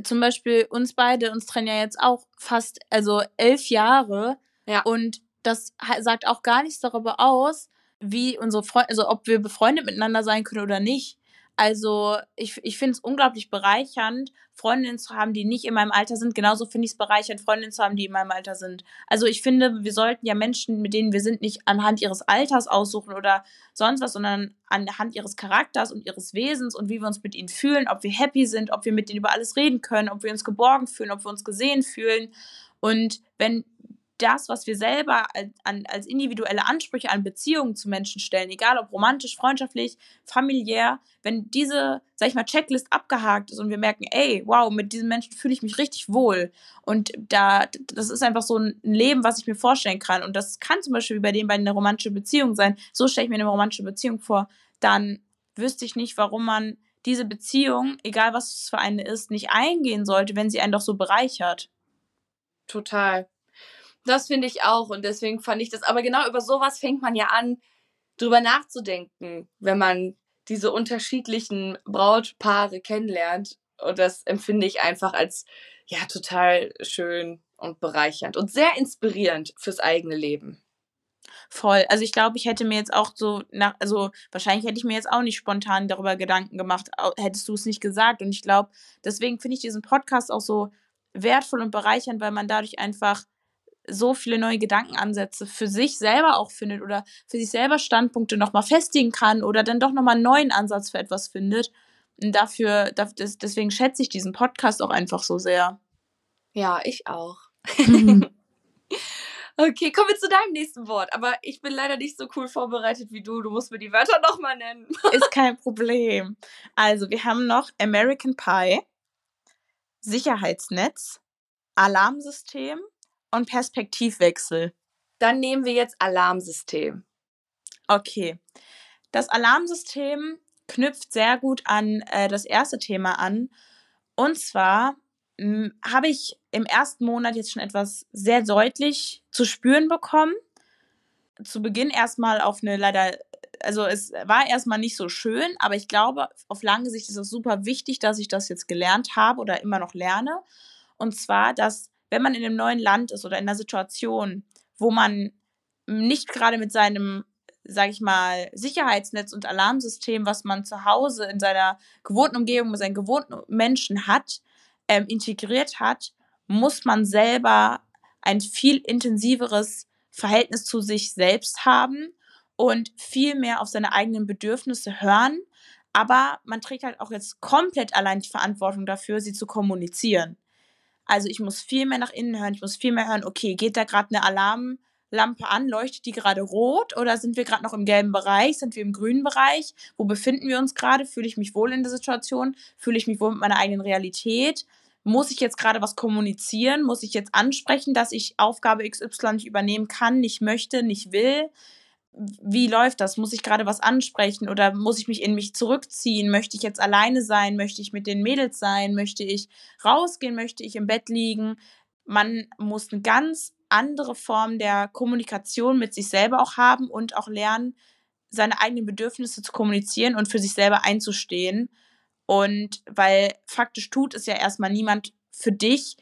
zum Beispiel uns beide, uns trennen ja jetzt auch fast, also elf Jahre. Ja. Und das sagt auch gar nichts darüber aus, wie unsere Freunde, also ob wir befreundet miteinander sein können oder nicht. Also ich, ich finde es unglaublich bereichernd, Freundinnen zu haben, die nicht in meinem Alter sind. Genauso finde ich es bereichernd, Freundinnen zu haben, die in meinem Alter sind. Also ich finde, wir sollten ja Menschen, mit denen wir sind, nicht anhand ihres Alters aussuchen oder sonst was, sondern anhand ihres Charakters und ihres Wesens und wie wir uns mit ihnen fühlen, ob wir happy sind, ob wir mit denen über alles reden können, ob wir uns geborgen fühlen, ob wir uns gesehen fühlen. Und wenn das, was wir selber als, an, als individuelle Ansprüche an Beziehungen zu Menschen stellen, egal ob romantisch, freundschaftlich, familiär, wenn diese, sag ich mal, Checklist abgehakt ist und wir merken, ey, wow, mit diesen Menschen fühle ich mich richtig wohl und da, das ist einfach so ein Leben, was ich mir vorstellen kann und das kann zum Beispiel bei dem bei einer romantischen Beziehung sein, so stelle ich mir eine romantische Beziehung vor, dann wüsste ich nicht, warum man diese Beziehung, egal was es für eine ist, nicht eingehen sollte, wenn sie einen doch so bereichert. Total. Das finde ich auch und deswegen fand ich das. Aber genau über sowas fängt man ja an, drüber nachzudenken, wenn man diese unterschiedlichen Brautpaare kennenlernt. Und das empfinde ich einfach als ja total schön und bereichernd und sehr inspirierend fürs eigene Leben. Voll. Also ich glaube, ich hätte mir jetzt auch so nach, also wahrscheinlich hätte ich mir jetzt auch nicht spontan darüber Gedanken gemacht, hättest du es nicht gesagt. Und ich glaube, deswegen finde ich diesen Podcast auch so wertvoll und bereichernd, weil man dadurch einfach so viele neue Gedankenansätze für sich selber auch findet oder für sich selber Standpunkte nochmal festigen kann oder dann doch nochmal einen neuen Ansatz für etwas findet. Und dafür, deswegen schätze ich diesen Podcast auch einfach so sehr. Ja, ich auch. okay, kommen wir zu deinem nächsten Wort. Aber ich bin leider nicht so cool vorbereitet wie du. Du musst mir die Wörter nochmal nennen. Ist kein Problem. Also, wir haben noch American Pie, Sicherheitsnetz, Alarmsystem und Perspektivwechsel. Dann nehmen wir jetzt Alarmsystem. Okay. Das Alarmsystem knüpft sehr gut an äh, das erste Thema an. Und zwar hm, habe ich im ersten Monat jetzt schon etwas sehr deutlich zu spüren bekommen. Zu Beginn erstmal auf eine leider, also es war erstmal nicht so schön, aber ich glaube, auf lange Sicht ist es super wichtig, dass ich das jetzt gelernt habe oder immer noch lerne. Und zwar, dass wenn man in einem neuen Land ist oder in einer Situation, wo man nicht gerade mit seinem, sag ich mal, Sicherheitsnetz und Alarmsystem, was man zu Hause in seiner gewohnten Umgebung mit seinen gewohnten Menschen hat, ähm, integriert hat, muss man selber ein viel intensiveres Verhältnis zu sich selbst haben und viel mehr auf seine eigenen Bedürfnisse hören. Aber man trägt halt auch jetzt komplett allein die Verantwortung dafür, sie zu kommunizieren. Also ich muss viel mehr nach innen hören, ich muss viel mehr hören, okay, geht da gerade eine Alarmlampe an, leuchtet die gerade rot? Oder sind wir gerade noch im gelben Bereich, sind wir im grünen Bereich, wo befinden wir uns gerade, fühle ich mich wohl in der Situation, fühle ich mich wohl mit meiner eigenen Realität, muss ich jetzt gerade was kommunizieren, muss ich jetzt ansprechen, dass ich Aufgabe XY nicht übernehmen kann, nicht möchte, nicht will, wie läuft das? Muss ich gerade was ansprechen oder muss ich mich in mich zurückziehen? Möchte ich jetzt alleine sein? Möchte ich mit den Mädels sein? Möchte ich rausgehen? Möchte ich im Bett liegen? Man muss eine ganz andere Form der Kommunikation mit sich selber auch haben und auch lernen, seine eigenen Bedürfnisse zu kommunizieren und für sich selber einzustehen. Und weil faktisch tut es ja erstmal niemand für dich,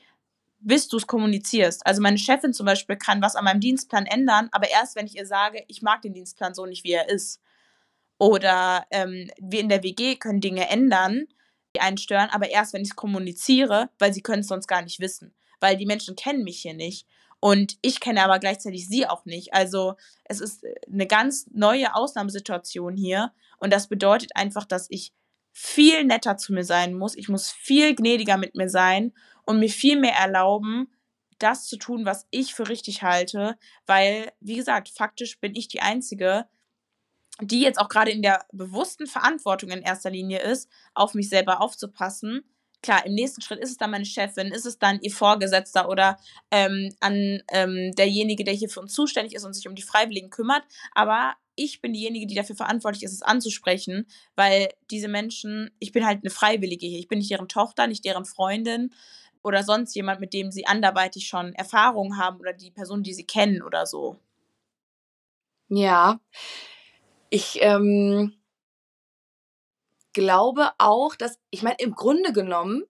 bis du es kommunizierst. Also meine Chefin zum Beispiel kann was an meinem Dienstplan ändern, aber erst wenn ich ihr sage, ich mag den Dienstplan so nicht, wie er ist. Oder ähm, wir in der WG können Dinge ändern, die einen stören, aber erst wenn ich es kommuniziere, weil sie können es sonst gar nicht wissen. Weil die Menschen kennen mich hier nicht. Und ich kenne aber gleichzeitig sie auch nicht. Also es ist äh, eine ganz neue Ausnahmesituation hier. Und das bedeutet einfach, dass ich viel netter zu mir sein muss. Ich muss viel gnädiger mit mir sein und mir viel mehr erlauben, das zu tun, was ich für richtig halte, weil, wie gesagt, faktisch bin ich die Einzige, die jetzt auch gerade in der bewussten Verantwortung in erster Linie ist, auf mich selber aufzupassen. Klar, im nächsten Schritt ist es dann meine Chefin, ist es dann ihr Vorgesetzter oder ähm, an ähm, derjenige, der hier für uns zuständig ist und sich um die Freiwilligen kümmert. Aber ich bin diejenige, die dafür verantwortlich ist, es anzusprechen, weil diese Menschen, ich bin halt eine Freiwillige hier. Ich bin nicht deren Tochter, nicht deren Freundin oder sonst jemand, mit dem sie anderweitig schon Erfahrungen haben oder die Person, die sie kennen oder so. Ja, ich ähm, glaube auch, dass, ich meine, im Grunde genommen,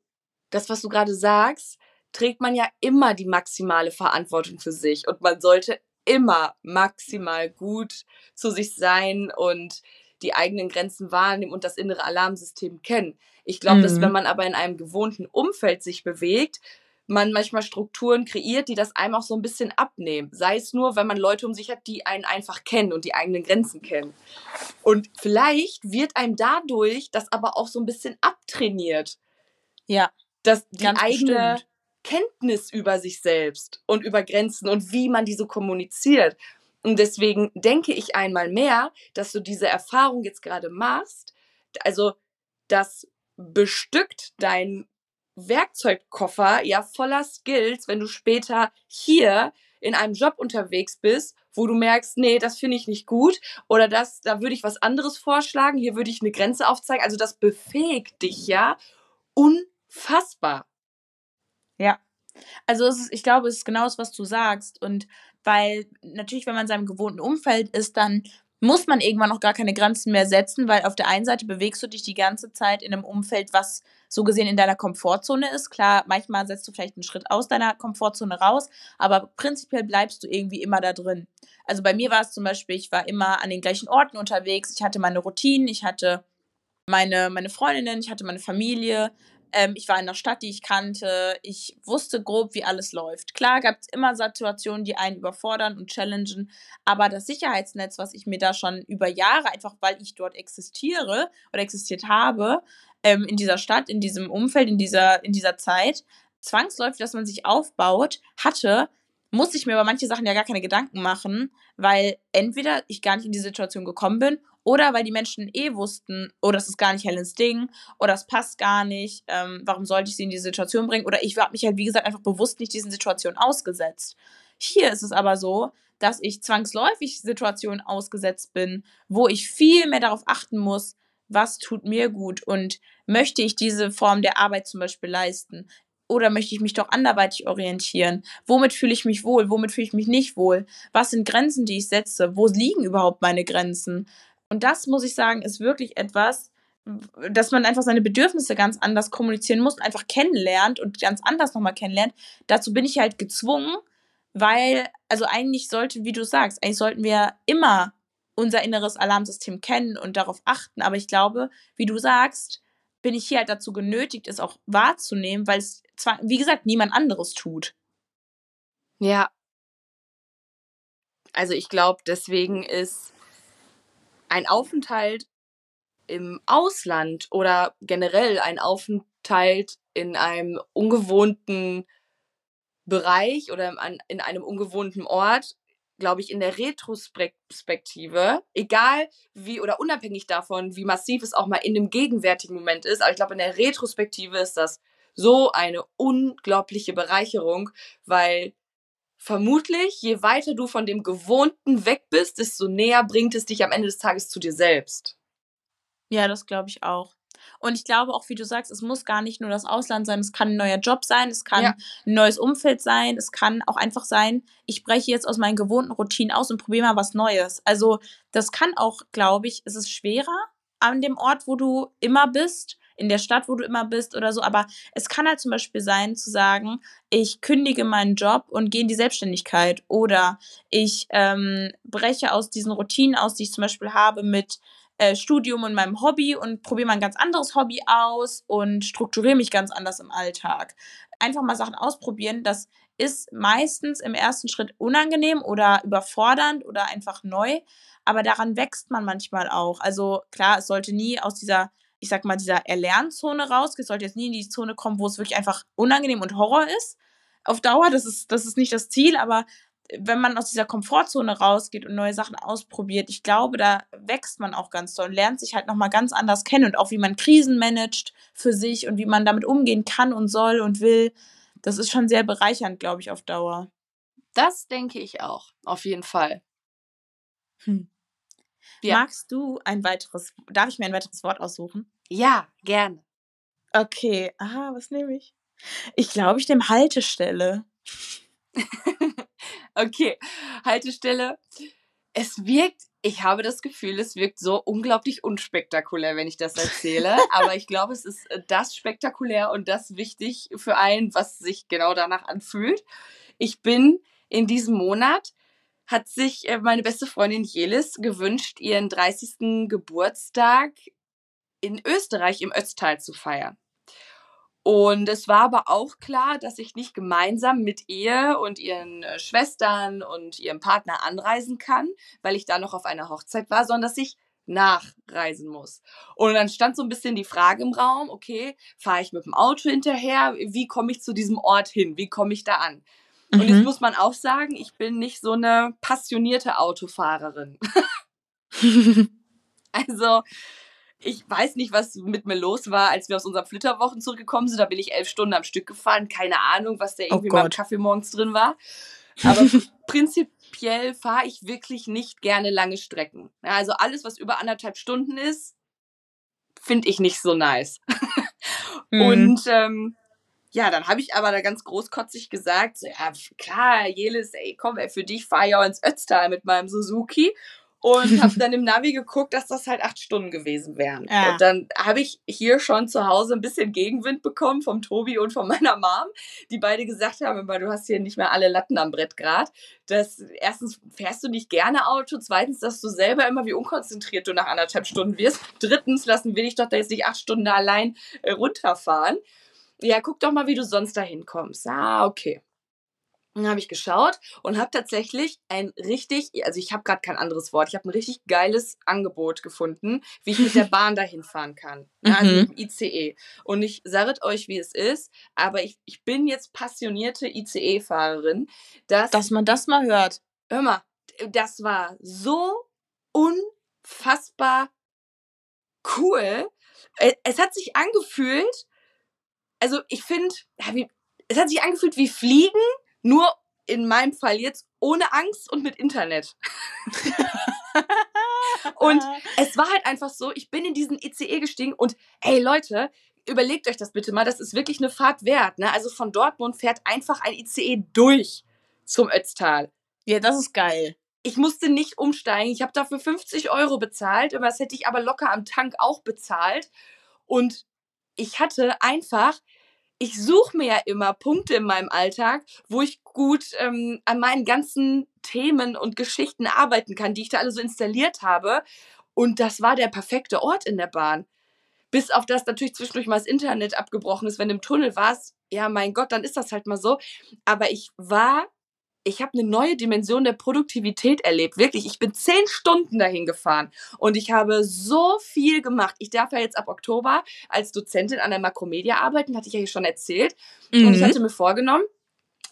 das, was du gerade sagst, trägt man ja immer die maximale Verantwortung für sich und man sollte immer maximal gut zu sich sein und die eigenen Grenzen wahrnehmen und das innere Alarmsystem kennen. Ich glaube, mhm. dass wenn man aber in einem gewohnten Umfeld sich bewegt, man manchmal Strukturen kreiert, die das einem auch so ein bisschen abnehmen. Sei es nur, wenn man Leute um sich hat, die einen einfach kennen und die eigenen Grenzen kennen. Und vielleicht wird einem dadurch das aber auch so ein bisschen abtrainiert. Ja. Dass die eigene bestimmt. Kenntnis über sich selbst und über Grenzen und wie man diese kommuniziert. Und deswegen denke ich einmal mehr, dass du diese Erfahrung jetzt gerade machst. Also, das bestückt dein Werkzeugkoffer ja voller Skills, wenn du später hier in einem Job unterwegs bist, wo du merkst, nee, das finde ich nicht gut oder das, da würde ich was anderes vorschlagen, hier würde ich eine Grenze aufzeigen. Also das befähigt dich ja unfassbar. Ja. Also ist, ich glaube, es ist genau das, was du sagst. Und weil natürlich, wenn man in seinem gewohnten Umfeld ist, dann muss man irgendwann noch gar keine Grenzen mehr setzen, weil auf der einen Seite bewegst du dich die ganze Zeit in einem Umfeld, was so gesehen in deiner Komfortzone ist. Klar, manchmal setzt du vielleicht einen Schritt aus deiner Komfortzone raus, aber prinzipiell bleibst du irgendwie immer da drin. Also bei mir war es zum Beispiel, ich war immer an den gleichen Orten unterwegs, ich hatte meine Routinen, ich hatte meine, meine Freundinnen, ich hatte meine Familie, ähm, ich war in einer Stadt, die ich kannte. Ich wusste grob, wie alles läuft. Klar gab es immer Situationen, die einen überfordern und challengen. Aber das Sicherheitsnetz, was ich mir da schon über Jahre, einfach weil ich dort existiere oder existiert habe, ähm, in dieser Stadt, in diesem Umfeld, in dieser, in dieser Zeit, zwangsläufig, dass man sich aufbaut, hatte, musste ich mir über manche Sachen ja gar keine Gedanken machen, weil entweder ich gar nicht in die Situation gekommen bin oder weil die Menschen eh wussten, oh, das ist gar nicht Helens Ding oder das passt gar nicht, ähm, warum sollte ich sie in diese Situation bringen oder ich habe mich halt, wie gesagt, einfach bewusst nicht diesen Situationen ausgesetzt. Hier ist es aber so, dass ich zwangsläufig Situationen ausgesetzt bin, wo ich viel mehr darauf achten muss, was tut mir gut und möchte ich diese Form der Arbeit zum Beispiel leisten oder möchte ich mich doch anderweitig orientieren? Womit fühle ich mich wohl? Womit fühle ich mich nicht wohl? Was sind Grenzen, die ich setze? Wo liegen überhaupt meine Grenzen? Und das, muss ich sagen, ist wirklich etwas, dass man einfach seine Bedürfnisse ganz anders kommunizieren muss, einfach kennenlernt und ganz anders nochmal kennenlernt. Dazu bin ich halt gezwungen, weil, also eigentlich sollte, wie du sagst, eigentlich sollten wir immer unser inneres Alarmsystem kennen und darauf achten. Aber ich glaube, wie du sagst, bin ich hier halt dazu genötigt, es auch wahrzunehmen, weil es zwar, wie gesagt, niemand anderes tut. Ja. Also ich glaube, deswegen ist ein Aufenthalt im Ausland oder generell ein Aufenthalt in einem ungewohnten Bereich oder in einem ungewohnten Ort, glaube ich, in der Retrospektive, egal wie oder unabhängig davon, wie massiv es auch mal in dem gegenwärtigen Moment ist, aber ich glaube, in der Retrospektive ist das so eine unglaubliche Bereicherung, weil vermutlich, je weiter du von dem Gewohnten weg bist, desto näher bringt es dich am Ende des Tages zu dir selbst. Ja, das glaube ich auch. Und ich glaube auch, wie du sagst, es muss gar nicht nur das Ausland sein, es kann ein neuer Job sein, es kann ja. ein neues Umfeld sein, es kann auch einfach sein, ich breche jetzt aus meinen gewohnten Routinen aus und probiere mal was Neues. Also das kann auch, glaube ich, es ist schwerer an dem Ort, wo du immer bist, in der Stadt, wo du immer bist oder so. Aber es kann halt zum Beispiel sein, zu sagen, ich kündige meinen Job und gehe in die Selbstständigkeit oder ich ähm, breche aus diesen Routinen aus, die ich zum Beispiel habe mit äh, Studium und meinem Hobby und probiere mal ein ganz anderes Hobby aus und strukturiere mich ganz anders im Alltag. Einfach mal Sachen ausprobieren, das ist meistens im ersten Schritt unangenehm oder überfordernd oder einfach neu, aber daran wächst man manchmal auch. Also klar, es sollte nie aus dieser ich sag mal, dieser Erlernzone raus. Sollte jetzt nie in die Zone kommen, wo es wirklich einfach unangenehm und Horror ist. Auf Dauer, das ist, das ist nicht das Ziel, aber wenn man aus dieser Komfortzone rausgeht und neue Sachen ausprobiert, ich glaube, da wächst man auch ganz toll und lernt sich halt nochmal ganz anders kennen und auch wie man Krisen managt für sich und wie man damit umgehen kann und soll und will. Das ist schon sehr bereichernd, glaube ich, auf Dauer. Das denke ich auch, auf jeden Fall. Hm. Ja. Magst du ein weiteres, darf ich mir ein weiteres Wort aussuchen? Ja, gerne. Okay, aha, was nehme ich? Ich glaube, ich nehme Haltestelle. okay, Haltestelle. Es wirkt, ich habe das Gefühl, es wirkt so unglaublich unspektakulär, wenn ich das erzähle. aber ich glaube, es ist äh, das spektakulär und das wichtig für einen, was sich genau danach anfühlt. Ich bin in diesem Monat hat sich äh, meine beste Freundin Jelis gewünscht, ihren 30. Geburtstag in Österreich im Ötztal zu feiern. Und es war aber auch klar, dass ich nicht gemeinsam mit ihr und ihren äh, Schwestern und ihrem Partner anreisen kann, weil ich da noch auf einer Hochzeit war, sondern dass ich nachreisen muss. Und dann stand so ein bisschen die Frage im Raum, okay, fahre ich mit dem Auto hinterher? Wie komme ich zu diesem Ort hin? Wie komme ich da an? Und jetzt mhm. muss man auch sagen, ich bin nicht so eine passionierte Autofahrerin. also, ich weiß nicht, was mit mir los war, als wir aus unseren Flitterwochen zurückgekommen sind. Da bin ich elf Stunden am Stück gefahren. Keine Ahnung, was da oh irgendwie oh beim Kaffee morgens drin war. Aber prinzipiell fahre ich wirklich nicht gerne lange Strecken. Also alles, was über anderthalb Stunden ist, finde ich nicht so nice. mhm. Und ähm, ja, dann habe ich aber da ganz großkotzig gesagt, so, ja, klar, Jelis, ey, komm, ey, für dich fahre ich auch ins Ötztal mit meinem Suzuki und habe dann im Navi geguckt, dass das halt acht Stunden gewesen wären. Ja. Und dann habe ich hier schon zu Hause ein bisschen Gegenwind bekommen vom Tobi und von meiner Mom, die beide gesagt haben, du hast hier nicht mehr alle Latten am Brett gerade. Das erstens fährst du nicht gerne Auto, zweitens, dass du selber immer wie unkonzentriert du nach anderthalb Stunden wirst. Drittens lassen wir dich doch da jetzt nicht acht Stunden da allein äh, runterfahren. Ja, guck doch mal, wie du sonst da hinkommst. Ah, okay. Dann habe ich geschaut und habe tatsächlich ein richtig, also ich habe gerade kein anderes Wort, ich habe ein richtig geiles Angebot gefunden, wie ich mit der Bahn dahin fahren kann. Ja, also mit dem ICE. Und ich sage euch, wie es ist, aber ich, ich bin jetzt passionierte ICE-Fahrerin. Dass, dass man das mal hört. Hör mal, das war so unfassbar cool. Es hat sich angefühlt, also ich finde, es hat sich angefühlt wie Fliegen, nur in meinem Fall jetzt ohne Angst und mit Internet. und es war halt einfach so, ich bin in diesen ICE gestiegen und ey Leute, überlegt euch das bitte mal, das ist wirklich eine Fahrt wert. Ne? Also von Dortmund fährt einfach ein ICE durch zum Ötztal. Ja, das ist geil. Ich musste nicht umsteigen. Ich habe dafür 50 Euro bezahlt, aber das hätte ich aber locker am Tank auch bezahlt. Und ich hatte einfach ich suche mir ja immer Punkte in meinem Alltag, wo ich gut ähm, an meinen ganzen Themen und Geschichten arbeiten kann, die ich da alle so installiert habe. Und das war der perfekte Ort in der Bahn. Bis auf das natürlich zwischendurch mal das Internet abgebrochen ist, wenn du im Tunnel warst. Ja, mein Gott, dann ist das halt mal so. Aber ich war ich habe eine neue Dimension der Produktivität erlebt. Wirklich, ich bin zehn Stunden dahin gefahren und ich habe so viel gemacht. Ich darf ja jetzt ab Oktober als Dozentin an der Makromedia arbeiten, hatte ich ja hier schon erzählt. Mhm. Und ich mhm. hatte mir vorgenommen,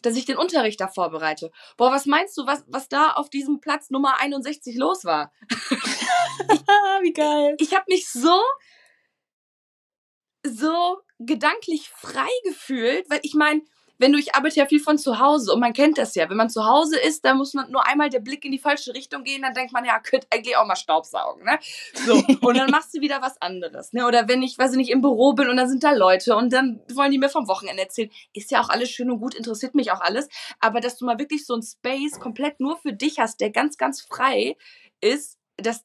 dass ich den Unterricht da vorbereite. Boah, was meinst du, was, was da auf diesem Platz Nummer 61 los war? Wie geil. Ich, ich habe mich so, so gedanklich frei gefühlt, weil ich meine, wenn du, ich arbeite ja viel von zu Hause und man kennt das ja. Wenn man zu Hause ist, dann muss man nur einmal der Blick in die falsche Richtung gehen, dann denkt man, ja, könnte eigentlich auch mal Staubsaugen, ne? So. Und dann machst du wieder was anderes, ne? Oder wenn ich, weiß ich nicht, im Büro bin und dann sind da Leute und dann wollen die mir vom Wochenende erzählen. Ist ja auch alles schön und gut, interessiert mich auch alles. Aber dass du mal wirklich so ein Space komplett nur für dich hast, der ganz, ganz frei ist, das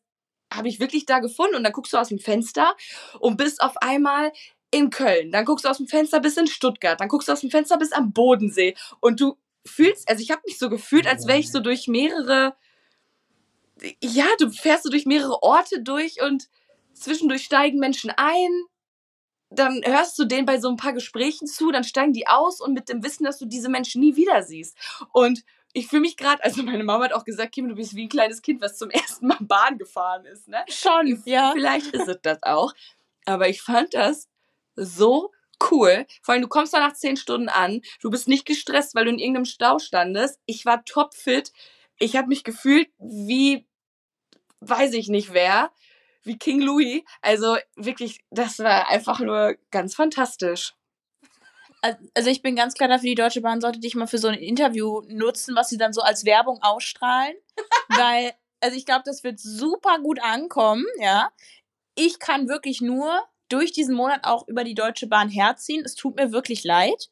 habe ich wirklich da gefunden. Und dann guckst du aus dem Fenster und bist auf einmal in Köln, dann guckst du aus dem Fenster bis in Stuttgart, dann guckst du aus dem Fenster bis am Bodensee und du fühlst, also ich habe mich so gefühlt, als wäre ich so durch mehrere, ja, du fährst so durch mehrere Orte durch und zwischendurch steigen Menschen ein, dann hörst du denen bei so ein paar Gesprächen zu, dann steigen die aus und mit dem Wissen, dass du diese Menschen nie wieder siehst. Und ich fühle mich gerade, also meine Mama hat auch gesagt, Kim, du bist wie ein kleines Kind, was zum ersten Mal Bahn gefahren ist, ne? Schon, ja. Vielleicht ist es das auch. Aber ich fand das so cool. Vor allem, du kommst da nach zehn Stunden an, du bist nicht gestresst, weil du in irgendeinem Stau standest. Ich war topfit. Ich habe mich gefühlt wie, weiß ich nicht wer, wie King Louis. Also wirklich, das war einfach nur ganz fantastisch. Also ich bin ganz klar dafür, die Deutsche Bahn sollte dich mal für so ein Interview nutzen, was sie dann so als Werbung ausstrahlen. weil, also ich glaube, das wird super gut ankommen, ja. Ich kann wirklich nur durch diesen Monat auch über die Deutsche Bahn herziehen. Es tut mir wirklich leid.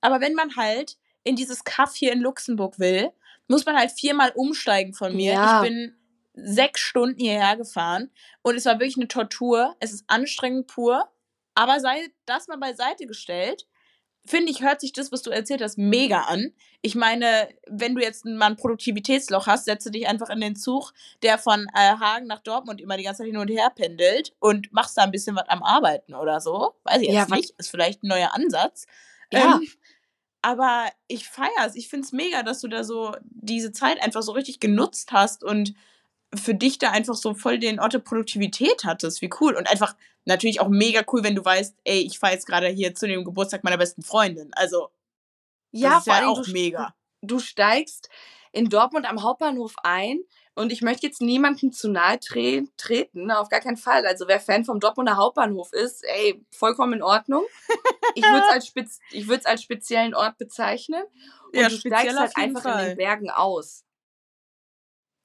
Aber wenn man halt in dieses Kaff hier in Luxemburg will, muss man halt viermal umsteigen von mir. Ja. Ich bin sechs Stunden hierher gefahren und es war wirklich eine Tortur. Es ist anstrengend pur. Aber sei das mal beiseite gestellt finde ich, hört sich das, was du erzählt hast, mega an. Ich meine, wenn du jetzt mal ein Produktivitätsloch hast, setze dich einfach in den Zug, der von äh, Hagen nach Dortmund immer die ganze Zeit hin und her pendelt und machst da ein bisschen was am Arbeiten oder so. Weiß ich jetzt ja, nicht. Ist vielleicht ein neuer Ansatz. Ja. Ähm, aber ich feier's. Ich finde es mega, dass du da so diese Zeit einfach so richtig genutzt hast und für dich da einfach so voll den Ort der Produktivität hattest. Wie cool. Und einfach natürlich auch mega cool, wenn du weißt, ey, ich fahre jetzt gerade hier zu dem Geburtstag meiner besten Freundin. Also, ja, das ist ja auch du, mega. Du steigst in Dortmund am Hauptbahnhof ein. Und ich möchte jetzt niemandem zu nahe tre treten, auf gar keinen Fall. Also wer Fan vom Dortmunder Hauptbahnhof ist, ey, vollkommen in Ordnung. Ich würde es als, spez als speziellen Ort bezeichnen. Und ja, du steigst halt einfach Fall. in den Bergen aus.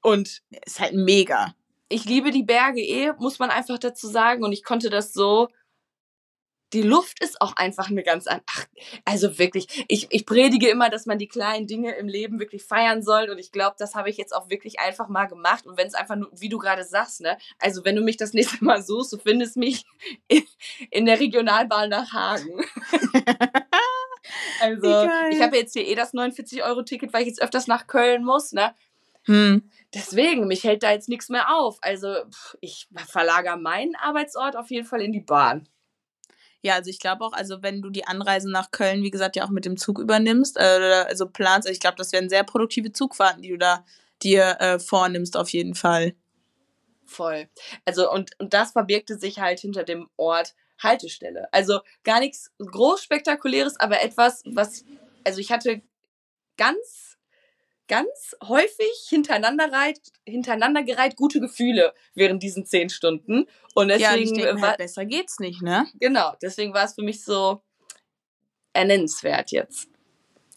Und ist halt mega. Ich liebe die Berge eh, muss man einfach dazu sagen. Und ich konnte das so die Luft ist auch einfach eine ganz andere. Ach, also wirklich, ich, ich predige immer, dass man die kleinen Dinge im Leben wirklich feiern soll. Und ich glaube, das habe ich jetzt auch wirklich einfach mal gemacht. Und wenn es einfach nur, wie du gerade sagst, ne, also wenn du mich das nächste Mal suchst, du findest mich in, in der Regionalbahn nach Hagen. also, ich habe jetzt hier eh das 49-Euro-Ticket, weil ich jetzt öfters nach Köln muss, ne? Hm. Deswegen, mich hält da jetzt nichts mehr auf. Also, ich verlagere meinen Arbeitsort auf jeden Fall in die Bahn. Ja, also ich glaube auch, also wenn du die Anreise nach Köln, wie gesagt, ja auch mit dem Zug übernimmst, äh, also planst, also ich glaube, das wären sehr produktive Zugfahrten, die du da dir äh, vornimmst, auf jeden Fall. Voll. Also, und, und das verbirgte sich halt hinter dem Ort Haltestelle. Also gar nichts groß spektakuläres, aber etwas, was, also ich hatte ganz ganz häufig hintereinander, reit, hintereinander gereiht gute Gefühle während diesen zehn Stunden. Und deswegen ja, denke, war, halt, besser geht's nicht, ne? Genau, deswegen war es für mich so ernennenswert jetzt.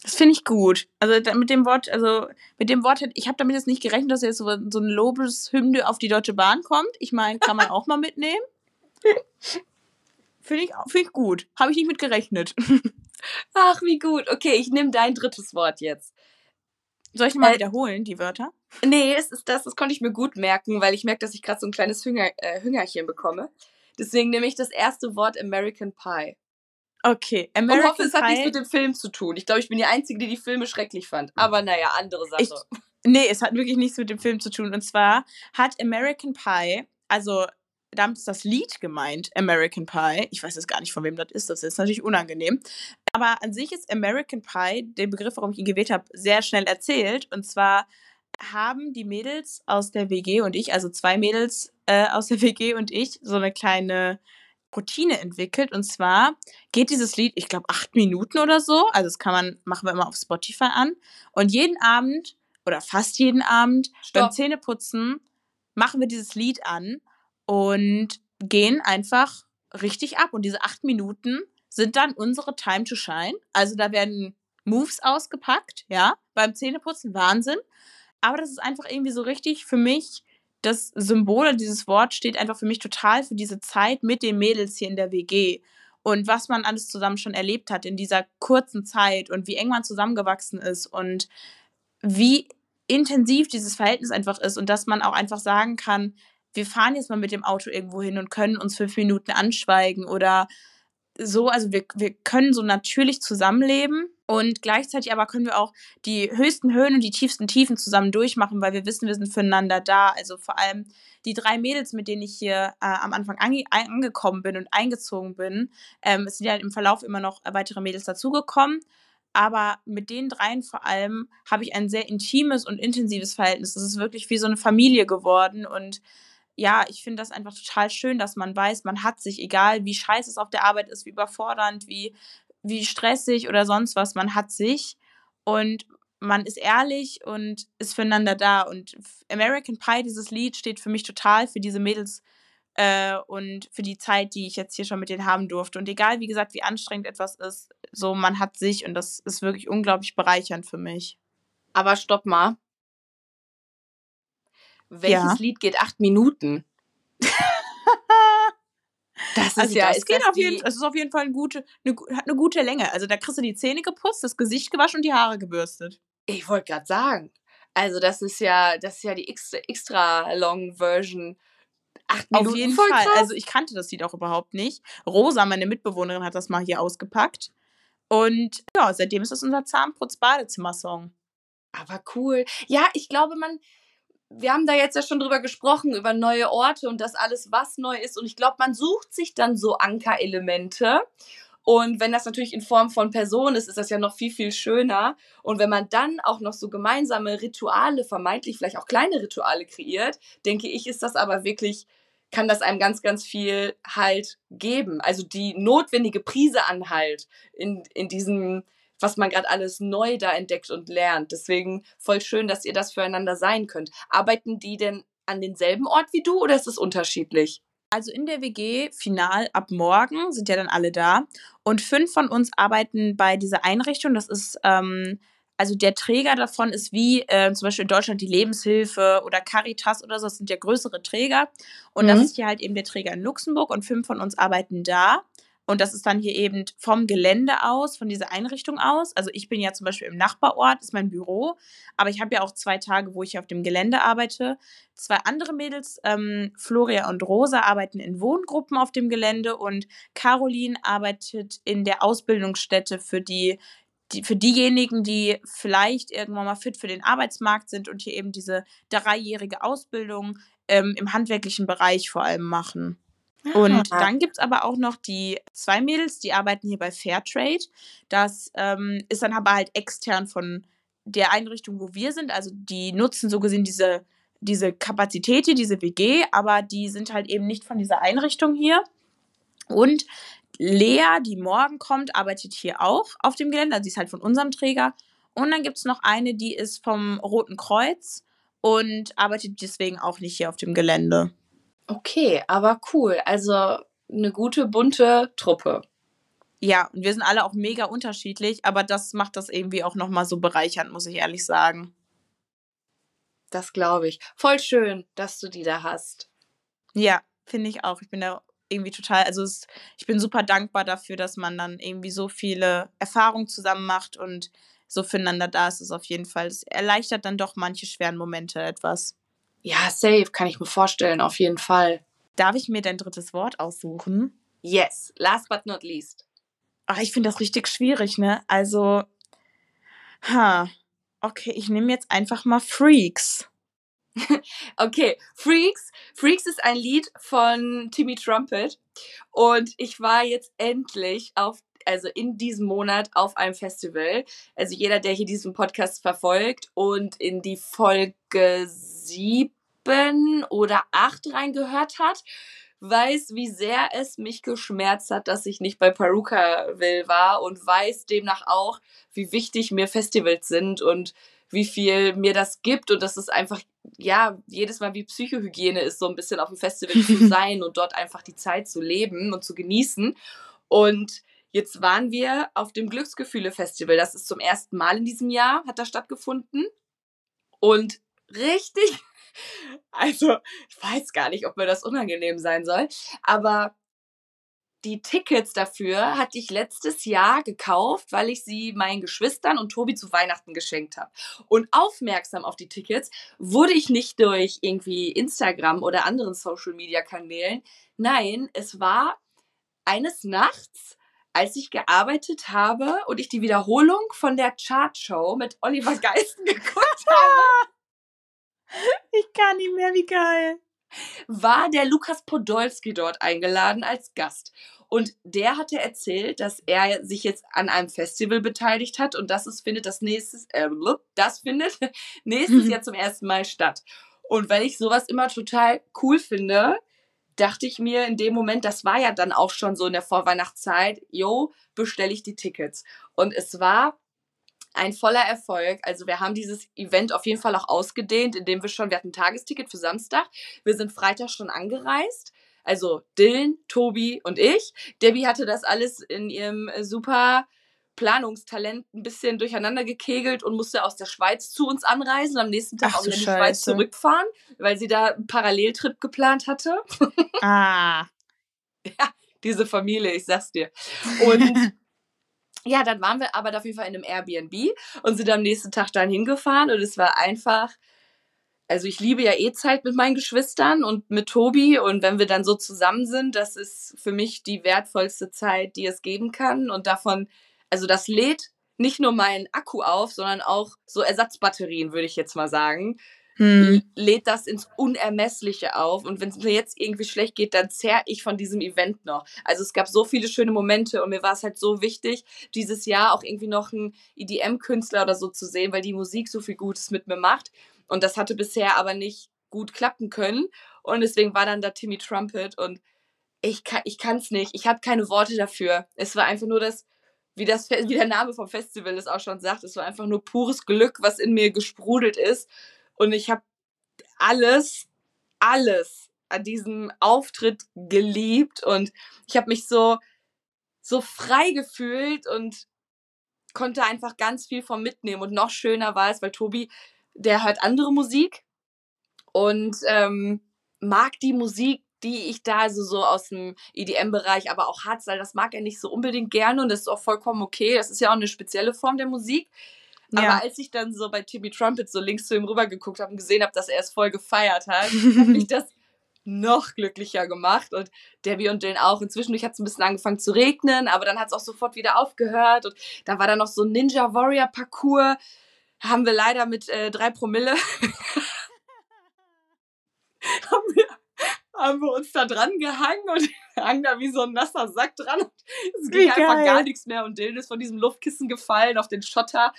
Das finde ich gut. Also mit dem Wort, also mit dem Wort, ich habe damit jetzt nicht gerechnet, dass jetzt so, so ein Lobeshymne auf die Deutsche Bahn kommt. Ich meine, kann man auch mal mitnehmen. Finde ich, find ich gut. Habe ich nicht mit gerechnet. Ach, wie gut. Okay, ich nehme dein drittes Wort jetzt. Soll ich mal äh, wiederholen, die Wörter? Nee, es ist das, das konnte ich mir gut merken, weil ich merke, dass ich gerade so ein kleines Hünger, äh, Hüngerchen bekomme. Deswegen nehme ich das erste Wort American Pie. Okay, American Und hoffe, es hat nichts mit dem Film zu tun. Ich glaube, ich bin die Einzige, die die Filme schrecklich fand. Aber naja, andere Sache. Ich, nee, es hat wirklich nichts mit dem Film zu tun. Und zwar hat American Pie, also damit ist das Lied gemeint, American Pie. Ich weiß jetzt gar nicht, von wem das ist. Das ist natürlich unangenehm. Aber an sich ist American Pie, der Begriff, warum ich ihn gewählt habe, sehr schnell erzählt. Und zwar haben die Mädels aus der WG und ich, also zwei Mädels äh, aus der WG und ich, so eine kleine Routine entwickelt. Und zwar geht dieses Lied, ich glaube, acht Minuten oder so. Also das kann man, machen wir immer auf Spotify an. Und jeden Abend oder fast jeden Abend Stopp. beim Zähneputzen machen wir dieses Lied an und gehen einfach richtig ab. Und diese acht Minuten sind dann unsere Time to Shine. Also da werden Moves ausgepackt, ja, beim Zähneputzen, Wahnsinn. Aber das ist einfach irgendwie so richtig für mich, das Symbol, dieses Wort steht einfach für mich total für diese Zeit mit den Mädels hier in der WG. Und was man alles zusammen schon erlebt hat in dieser kurzen Zeit und wie eng man zusammengewachsen ist und wie intensiv dieses Verhältnis einfach ist und dass man auch einfach sagen kann, wir fahren jetzt mal mit dem Auto irgendwo hin und können uns fünf Minuten anschweigen oder so, also wir, wir können so natürlich zusammenleben und gleichzeitig aber können wir auch die höchsten Höhen und die tiefsten Tiefen zusammen durchmachen, weil wir wissen, wir sind füreinander da. Also vor allem die drei Mädels, mit denen ich hier äh, am Anfang ange angekommen bin und eingezogen bin, ähm, es sind ja im Verlauf immer noch weitere Mädels dazugekommen. Aber mit den dreien vor allem habe ich ein sehr intimes und intensives Verhältnis. Es ist wirklich wie so eine Familie geworden und ja, ich finde das einfach total schön, dass man weiß, man hat sich, egal wie scheiße es auf der Arbeit ist, wie überfordernd, wie, wie stressig oder sonst was, man hat sich und man ist ehrlich und ist füreinander da. Und American Pie, dieses Lied, steht für mich total für diese Mädels äh, und für die Zeit, die ich jetzt hier schon mit denen haben durfte. Und egal, wie gesagt, wie anstrengend etwas ist, so man hat sich und das ist wirklich unglaublich bereichernd für mich. Aber stopp mal welches ja. Lied geht acht Minuten? das ist also ja, das, es geht auf jeden, es ist auf jeden Fall eine gute, eine, hat eine gute Länge. Also da kriegst du die Zähne geputzt, das Gesicht gewaschen und die Haare gebürstet. Ich wollte gerade sagen. Also das ist ja, das ist ja die extra, extra long Version. Acht Minuten. Auf jeden Fall. Krass. Also ich kannte das Lied auch überhaupt nicht. Rosa, meine Mitbewohnerin, hat das mal hier ausgepackt. Und ja, seitdem ist es unser Zahnputz-Badezimmer-Song. Aber cool. Ja, ich glaube, man, wir haben da jetzt ja schon drüber gesprochen, über neue Orte und das alles, was neu ist. Und ich glaube, man sucht sich dann so Ankerelemente. Und wenn das natürlich in Form von Personen ist, ist das ja noch viel, viel schöner. Und wenn man dann auch noch so gemeinsame Rituale, vermeintlich vielleicht auch kleine Rituale kreiert, denke ich, ist das aber wirklich, kann das einem ganz, ganz viel Halt geben. Also die notwendige Prise an Halt in, in diesem was man gerade alles neu da entdeckt und lernt. Deswegen voll schön, dass ihr das füreinander sein könnt. Arbeiten die denn an denselben Ort wie du oder ist es unterschiedlich? Also in der WG final ab morgen sind ja dann alle da und fünf von uns arbeiten bei dieser Einrichtung. Das ist ähm, also der Träger davon ist wie äh, zum Beispiel in Deutschland die Lebenshilfe oder Caritas oder so. Das sind ja größere Träger und mhm. das ist hier halt eben der Träger in Luxemburg und fünf von uns arbeiten da. Und das ist dann hier eben vom Gelände aus, von dieser Einrichtung aus. Also ich bin ja zum Beispiel im Nachbarort, ist mein Büro, aber ich habe ja auch zwei Tage, wo ich auf dem Gelände arbeite. Zwei andere Mädels, ähm, Floria und Rosa, arbeiten in Wohngruppen auf dem Gelände und Caroline arbeitet in der Ausbildungsstätte für die, die für diejenigen, die vielleicht irgendwann mal fit für den Arbeitsmarkt sind und hier eben diese dreijährige Ausbildung ähm, im handwerklichen Bereich vor allem machen. Und dann gibt es aber auch noch die zwei Mädels, die arbeiten hier bei Fairtrade. Das ähm, ist dann aber halt extern von der Einrichtung, wo wir sind. Also die nutzen so gesehen diese, diese Kapazität hier, diese WG, aber die sind halt eben nicht von dieser Einrichtung hier. Und Lea, die morgen kommt, arbeitet hier auch auf dem Gelände. Also sie ist halt von unserem Träger. Und dann gibt es noch eine, die ist vom Roten Kreuz und arbeitet deswegen auch nicht hier auf dem Gelände. Okay, aber cool. Also eine gute, bunte Truppe. Ja, und wir sind alle auch mega unterschiedlich, aber das macht das irgendwie auch nochmal so bereichernd, muss ich ehrlich sagen. Das glaube ich. Voll schön, dass du die da hast. Ja, finde ich auch. Ich bin da irgendwie total, also es, ich bin super dankbar dafür, dass man dann irgendwie so viele Erfahrungen zusammen macht und so füreinander da ist. Es auf jeden Fall. Es erleichtert dann doch manche schweren Momente etwas. Ja, safe, kann ich mir vorstellen, auf jeden Fall. Darf ich mir dein drittes Wort aussuchen? Yes, last but not least. Ach, ich finde das richtig schwierig, ne? Also, ha, okay, ich nehme jetzt einfach mal Freaks. okay, Freaks. Freaks ist ein Lied von Timmy Trumpet. Und ich war jetzt endlich auf, also in diesem Monat auf einem Festival. Also jeder, der hier diesen Podcast verfolgt und in die Folge sieben oder acht reingehört hat, weiß, wie sehr es mich geschmerzt hat, dass ich nicht bei Perukaville war und weiß demnach auch, wie wichtig mir Festivals sind und wie viel mir das gibt und dass es einfach, ja, jedes Mal wie Psychohygiene ist, so ein bisschen auf dem Festival zu sein und dort einfach die Zeit zu leben und zu genießen. Und jetzt waren wir auf dem Glücksgefühle-Festival. Das ist zum ersten Mal in diesem Jahr, hat da stattgefunden. Und richtig. Also, ich weiß gar nicht, ob mir das unangenehm sein soll, aber die Tickets dafür hatte ich letztes Jahr gekauft, weil ich sie meinen Geschwistern und Tobi zu Weihnachten geschenkt habe. Und aufmerksam auf die Tickets wurde ich nicht durch irgendwie Instagram oder anderen Social Media Kanälen. Nein, es war eines Nachts, als ich gearbeitet habe und ich die Wiederholung von der Chartshow mit Oliver Geisten geguckt habe. Ich kann nicht mehr, wie geil. War der Lukas Podolski dort eingeladen als Gast. Und der hatte erzählt, dass er sich jetzt an einem Festival beteiligt hat und das ist, findet das nächstes, äh, das findet nächstes Jahr zum ersten Mal statt. Und weil ich sowas immer total cool finde, dachte ich mir in dem Moment, das war ja dann auch schon so in der Vorweihnachtszeit, jo, bestelle ich die Tickets. Und es war ein voller Erfolg. Also wir haben dieses Event auf jeden Fall auch ausgedehnt, indem wir schon, wir hatten ein Tagesticket für Samstag. Wir sind Freitag schon angereist. Also Dylan, Tobi und ich. Debbie hatte das alles in ihrem äh, super Planungstalent ein bisschen durcheinander gekegelt und musste aus der Schweiz zu uns anreisen und am nächsten Tag Ach, auch in die Scheiße. Schweiz zurückfahren, weil sie da einen Paralleltrip geplant hatte. Ah. ja, diese Familie, ich sag's dir. Und ja, dann waren wir aber auf jeden Fall in einem Airbnb und sind am nächsten Tag dann hingefahren und es war einfach, also ich liebe ja eh Zeit mit meinen Geschwistern und mit Tobi und wenn wir dann so zusammen sind, das ist für mich die wertvollste Zeit, die es geben kann und davon, also das lädt nicht nur meinen Akku auf, sondern auch so Ersatzbatterien, würde ich jetzt mal sagen hm. lädt das ins Unermessliche auf. Und wenn es mir jetzt irgendwie schlecht geht, dann zerr ich von diesem Event noch. Also es gab so viele schöne Momente und mir war es halt so wichtig, dieses Jahr auch irgendwie noch einen EDM-Künstler oder so zu sehen, weil die Musik so viel Gutes mit mir macht. Und das hatte bisher aber nicht gut klappen können. Und deswegen war dann da Timmy Trumpet und ich kann ich kann nicht. Ich habe keine Worte dafür. Es war einfach nur das wie, das, wie der Name vom Festival es auch schon sagt, es war einfach nur pures Glück, was in mir gesprudelt ist. Und ich habe alles, alles an diesem Auftritt geliebt und ich habe mich so, so frei gefühlt und konnte einfach ganz viel vom mitnehmen. Und noch schöner war es, weil Tobi, der hört andere Musik und ähm, mag die Musik, die ich da also so aus dem EDM-Bereich, aber auch Hardstyle, das mag er nicht so unbedingt gerne und das ist auch vollkommen okay. Das ist ja auch eine spezielle Form der Musik. Ja. Aber als ich dann so bei Timmy Trumpet so links zu ihm rüber geguckt habe und gesehen habe, dass er es voll gefeiert hat, hat mich das noch glücklicher gemacht und Debbie und den auch. Inzwischen hat es ein bisschen angefangen zu regnen, aber dann hat es auch sofort wieder aufgehört und da war dann noch so ein Ninja Warrior Parcours. Haben wir leider mit äh, drei Promille haben, wir, haben wir uns da dran gehangen und hangen da wie so ein nasser Sack dran. Und es ging einfach gar nichts mehr und Dylan ist von diesem Luftkissen gefallen auf den Schotter.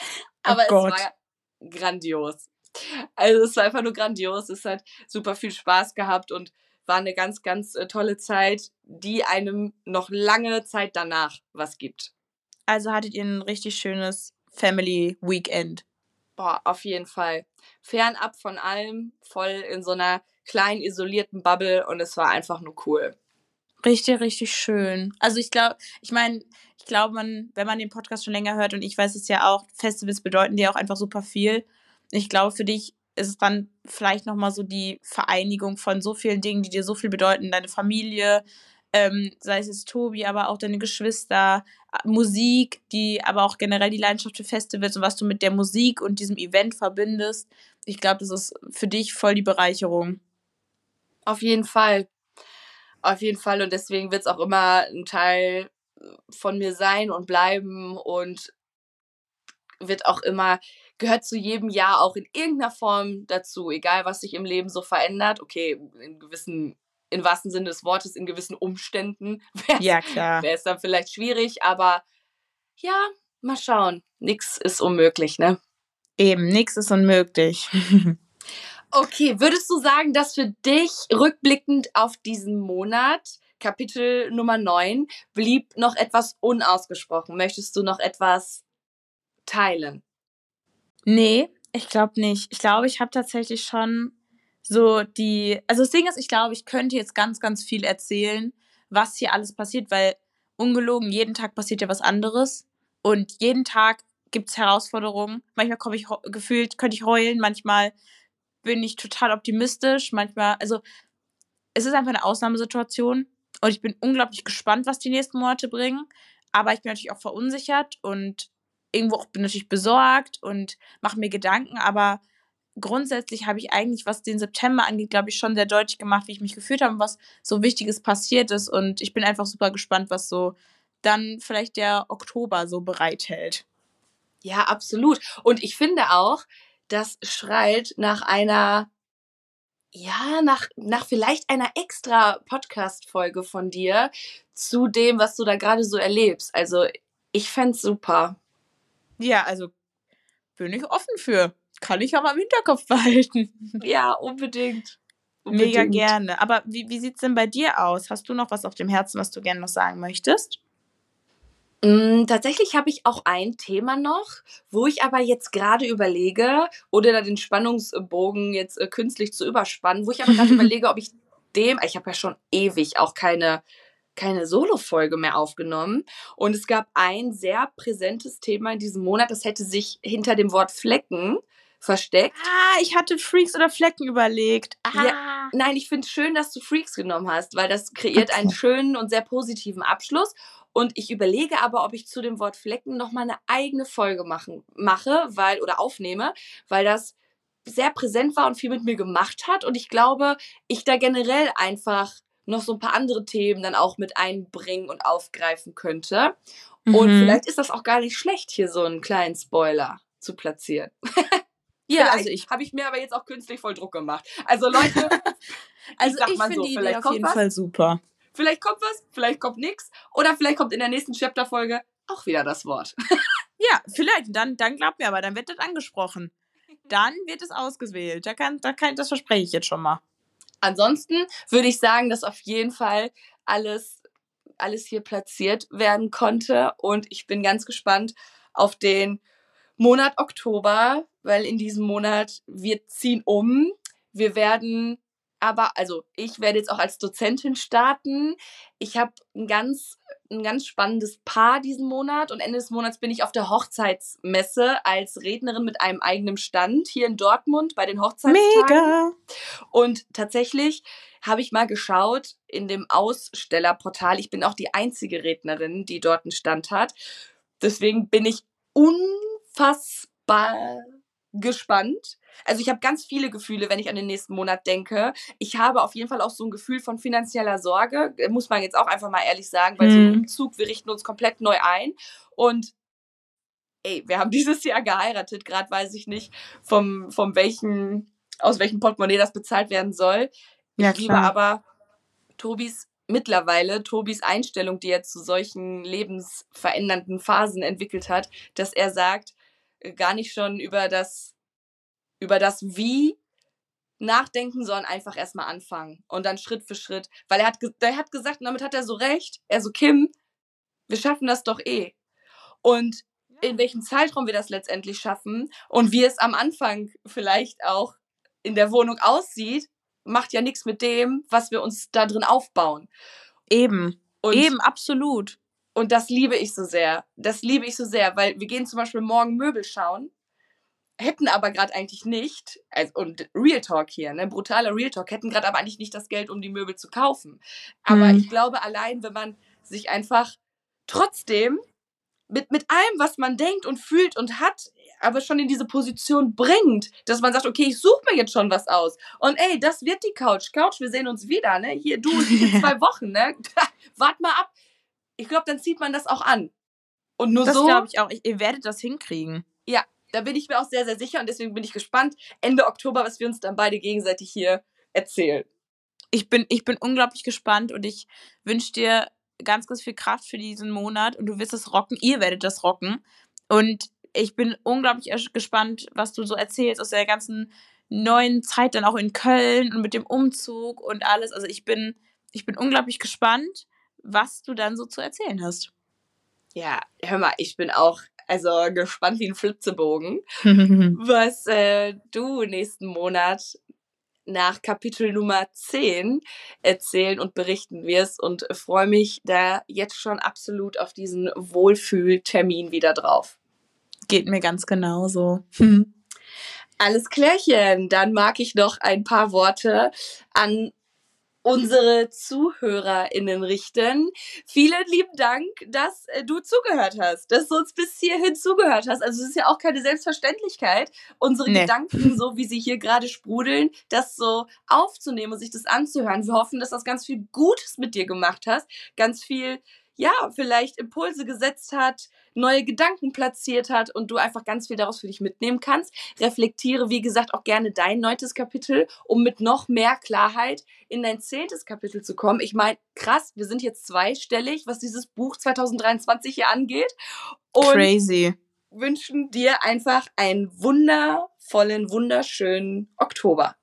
aber oh es war grandios. Also es war einfach nur grandios. Es hat super viel Spaß gehabt und war eine ganz, ganz äh, tolle Zeit, die einem noch lange Zeit danach was gibt. Also hattet ihr ein richtig schönes Family Weekend. Boah, auf jeden Fall. Fernab von allem, voll in so einer kleinen isolierten Bubble und es war einfach nur cool. Richtig, richtig schön. Also ich glaube, ich meine, ich glaube, man, wenn man den Podcast schon länger hört und ich weiß es ja auch, Festivals bedeuten dir auch einfach super viel ich glaube, für dich ist es dann vielleicht nochmal so die Vereinigung von so vielen Dingen, die dir so viel bedeuten. Deine Familie, ähm, sei es jetzt Tobi, aber auch deine Geschwister, Musik, die, aber auch generell die Leidenschaft für Festivals und was du mit der Musik und diesem Event verbindest. Ich glaube, das ist für dich voll die Bereicherung. Auf jeden Fall. Auf jeden Fall. Und deswegen wird es auch immer ein Teil von mir sein und bleiben und wird auch immer gehört zu jedem Jahr auch in irgendeiner Form dazu, egal was sich im Leben so verändert. Okay, in gewissen, im wahrsten Sinne des Wortes, in gewissen Umständen wäre ja, es dann vielleicht schwierig, aber ja, mal schauen. Nix ist unmöglich, ne? Eben, nix ist unmöglich. okay, würdest du sagen, dass für dich rückblickend auf diesen Monat Kapitel Nummer 9 blieb noch etwas unausgesprochen? Möchtest du noch etwas teilen? Nee, ich glaube nicht. Ich glaube, ich habe tatsächlich schon so die. Also das Ding ist, ich glaube, ich könnte jetzt ganz, ganz viel erzählen, was hier alles passiert, weil ungelogen, jeden Tag passiert ja was anderes. Und jeden Tag gibt es Herausforderungen. Manchmal komme ich gefühlt, könnte ich heulen, manchmal bin ich total optimistisch, manchmal, also es ist einfach eine Ausnahmesituation und ich bin unglaublich gespannt, was die nächsten Monate bringen. Aber ich bin natürlich auch verunsichert und irgendwo auch bin natürlich besorgt und mache mir Gedanken, aber grundsätzlich habe ich eigentlich, was den September angeht, glaube ich, schon sehr deutlich gemacht, wie ich mich gefühlt habe und was so Wichtiges passiert ist. Und ich bin einfach super gespannt, was so dann vielleicht der Oktober so bereithält. Ja, absolut. Und ich finde auch, das schreit nach einer, ja, nach, nach vielleicht einer extra Podcast-Folge von dir zu dem, was du da gerade so erlebst. Also ich fände es super. Ja, also bin ich offen für. Kann ich aber im Hinterkopf behalten. Ja, unbedingt. unbedingt. Mega gerne. Aber wie, wie sieht es denn bei dir aus? Hast du noch was auf dem Herzen, was du gerne noch sagen möchtest? Mm, tatsächlich habe ich auch ein Thema noch, wo ich aber jetzt gerade überlege, oder da den Spannungsbogen jetzt äh, künstlich zu überspannen, wo ich aber gerade überlege, ob ich dem, ich habe ja schon ewig auch keine keine Solo-Folge mehr aufgenommen. Und es gab ein sehr präsentes Thema in diesem Monat, das hätte sich hinter dem Wort Flecken versteckt. Ah, ich hatte Freaks oder Flecken überlegt. Ah. Ja, nein, ich finde es schön, dass du Freaks genommen hast, weil das kreiert okay. einen schönen und sehr positiven Abschluss. Und ich überlege aber, ob ich zu dem Wort Flecken nochmal eine eigene Folge machen, mache, weil, oder aufnehme, weil das sehr präsent war und viel mit mir gemacht hat. Und ich glaube, ich da generell einfach noch so ein paar andere Themen dann auch mit einbringen und aufgreifen könnte. Mhm. Und vielleicht ist das auch gar nicht schlecht, hier so einen kleinen Spoiler zu platzieren. ja, also ich habe ich mir aber jetzt auch künstlich voll Druck gemacht. Also Leute, also ich, ich finde so, die Idee auf jeden was, Fall super. Vielleicht kommt was, vielleicht kommt nichts oder vielleicht kommt in der nächsten Chapter Folge auch wieder das Wort. ja, vielleicht. Dann, dann glaubt mir aber, dann wird das angesprochen. Dann wird es ausgewählt. Da kann, da kann, das verspreche ich jetzt schon mal. Ansonsten würde ich sagen, dass auf jeden Fall alles alles hier platziert werden konnte. Und ich bin ganz gespannt auf den Monat Oktober, weil in diesem Monat wir ziehen um. Wir werden aber, also ich werde jetzt auch als Dozentin starten. Ich habe ein ganz, ein ganz spannendes Paar diesen Monat und Ende des Monats bin ich auf der Hochzeitsmesse als Rednerin mit einem eigenen Stand hier in Dortmund bei den Hochzeitstagen. Mega! Und tatsächlich habe ich mal geschaut in dem Ausstellerportal. Ich bin auch die einzige Rednerin, die dort einen Stand hat. Deswegen bin ich unfassbar gespannt. Also ich habe ganz viele Gefühle, wenn ich an den nächsten Monat denke. Ich habe auf jeden Fall auch so ein Gefühl von finanzieller Sorge, äh, muss man jetzt auch einfach mal ehrlich sagen, weil hm. so ein mhm. Umzug, wir richten uns komplett neu ein und ey, wir haben dieses Jahr geheiratet, gerade weiß ich nicht, vom, vom welchen, aus welchem Portemonnaie das bezahlt werden soll. Ja, ich liebe aber Tobis mittlerweile Tobis Einstellung, die er zu solchen lebensverändernden Phasen entwickelt hat, dass er sagt, gar nicht schon über das, über das Wie nachdenken, sondern einfach erstmal anfangen und dann Schritt für Schritt. Weil er hat, er hat gesagt, und damit hat er so recht, er so, Kim, wir schaffen das doch eh. Und in welchem Zeitraum wir das letztendlich schaffen und wie es am Anfang vielleicht auch in der Wohnung aussieht, macht ja nichts mit dem, was wir uns da drin aufbauen. Eben. Und Eben, absolut. Und das liebe ich so sehr. Das liebe ich so sehr, weil wir gehen zum Beispiel morgen Möbel schauen, hätten aber gerade eigentlich nicht, also, und Real Talk hier, ne, brutaler Real Talk, hätten gerade aber eigentlich nicht das Geld, um die Möbel zu kaufen. Aber mhm. ich glaube, allein, wenn man sich einfach trotzdem mit, mit allem, was man denkt und fühlt und hat, aber schon in diese Position bringt, dass man sagt, okay, ich suche mir jetzt schon was aus. Und ey, das wird die Couch. Couch, wir sehen uns wieder, ne? Hier, du, in zwei Wochen, ne? Wart mal ab ich glaube, dann zieht man das auch an. Und nur das so. Das glaube ich auch. Ich, ihr werdet das hinkriegen. Ja, da bin ich mir auch sehr, sehr sicher und deswegen bin ich gespannt, Ende Oktober, was wir uns dann beide gegenseitig hier erzählen. Ich bin, ich bin unglaublich gespannt und ich wünsche dir ganz, ganz viel Kraft für diesen Monat und du wirst es rocken. Ihr werdet das rocken. Und ich bin unglaublich gespannt, was du so erzählst aus der ganzen neuen Zeit dann auch in Köln und mit dem Umzug und alles. Also ich bin, ich bin unglaublich gespannt was du dann so zu erzählen hast. Ja, hör mal, ich bin auch also gespannt wie ein Flitzebogen, was äh, du nächsten Monat nach Kapitel Nummer 10 erzählen und berichten wirst und freue mich da jetzt schon absolut auf diesen Wohlfühltermin wieder drauf. Geht mir ganz genauso. Alles klärchen. Dann mag ich noch ein paar Worte an unsere ZuhörerInnen richten. Vielen lieben Dank, dass äh, du zugehört hast, dass du uns bis hierhin zugehört hast. Also es ist ja auch keine Selbstverständlichkeit, unsere nee. Gedanken, so wie sie hier gerade sprudeln, das so aufzunehmen und sich das anzuhören. Wir hoffen, dass das ganz viel Gutes mit dir gemacht hast, ganz viel ja, vielleicht Impulse gesetzt hat, neue Gedanken platziert hat und du einfach ganz viel daraus für dich mitnehmen kannst. Reflektiere, wie gesagt, auch gerne dein neuntes Kapitel, um mit noch mehr Klarheit in dein zehntes Kapitel zu kommen. Ich meine, krass, wir sind jetzt zweistellig, was dieses Buch 2023 hier angeht. Und Crazy. Wünschen dir einfach einen wundervollen, wunderschönen Oktober.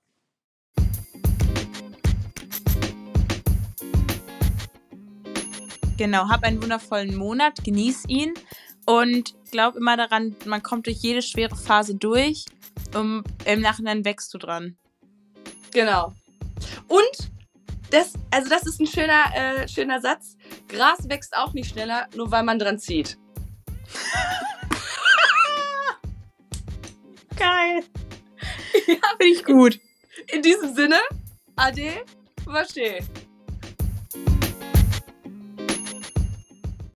Genau, hab einen wundervollen Monat, genieß ihn und glaub immer daran, man kommt durch jede schwere Phase durch und im Nachhinein wächst du dran. Genau. Und das, also das ist ein schöner, äh, schöner Satz. Gras wächst auch nicht schneller, nur weil man dran zieht. Geil. Ja, finde ich gut. In diesem Sinne, Ade, Vache.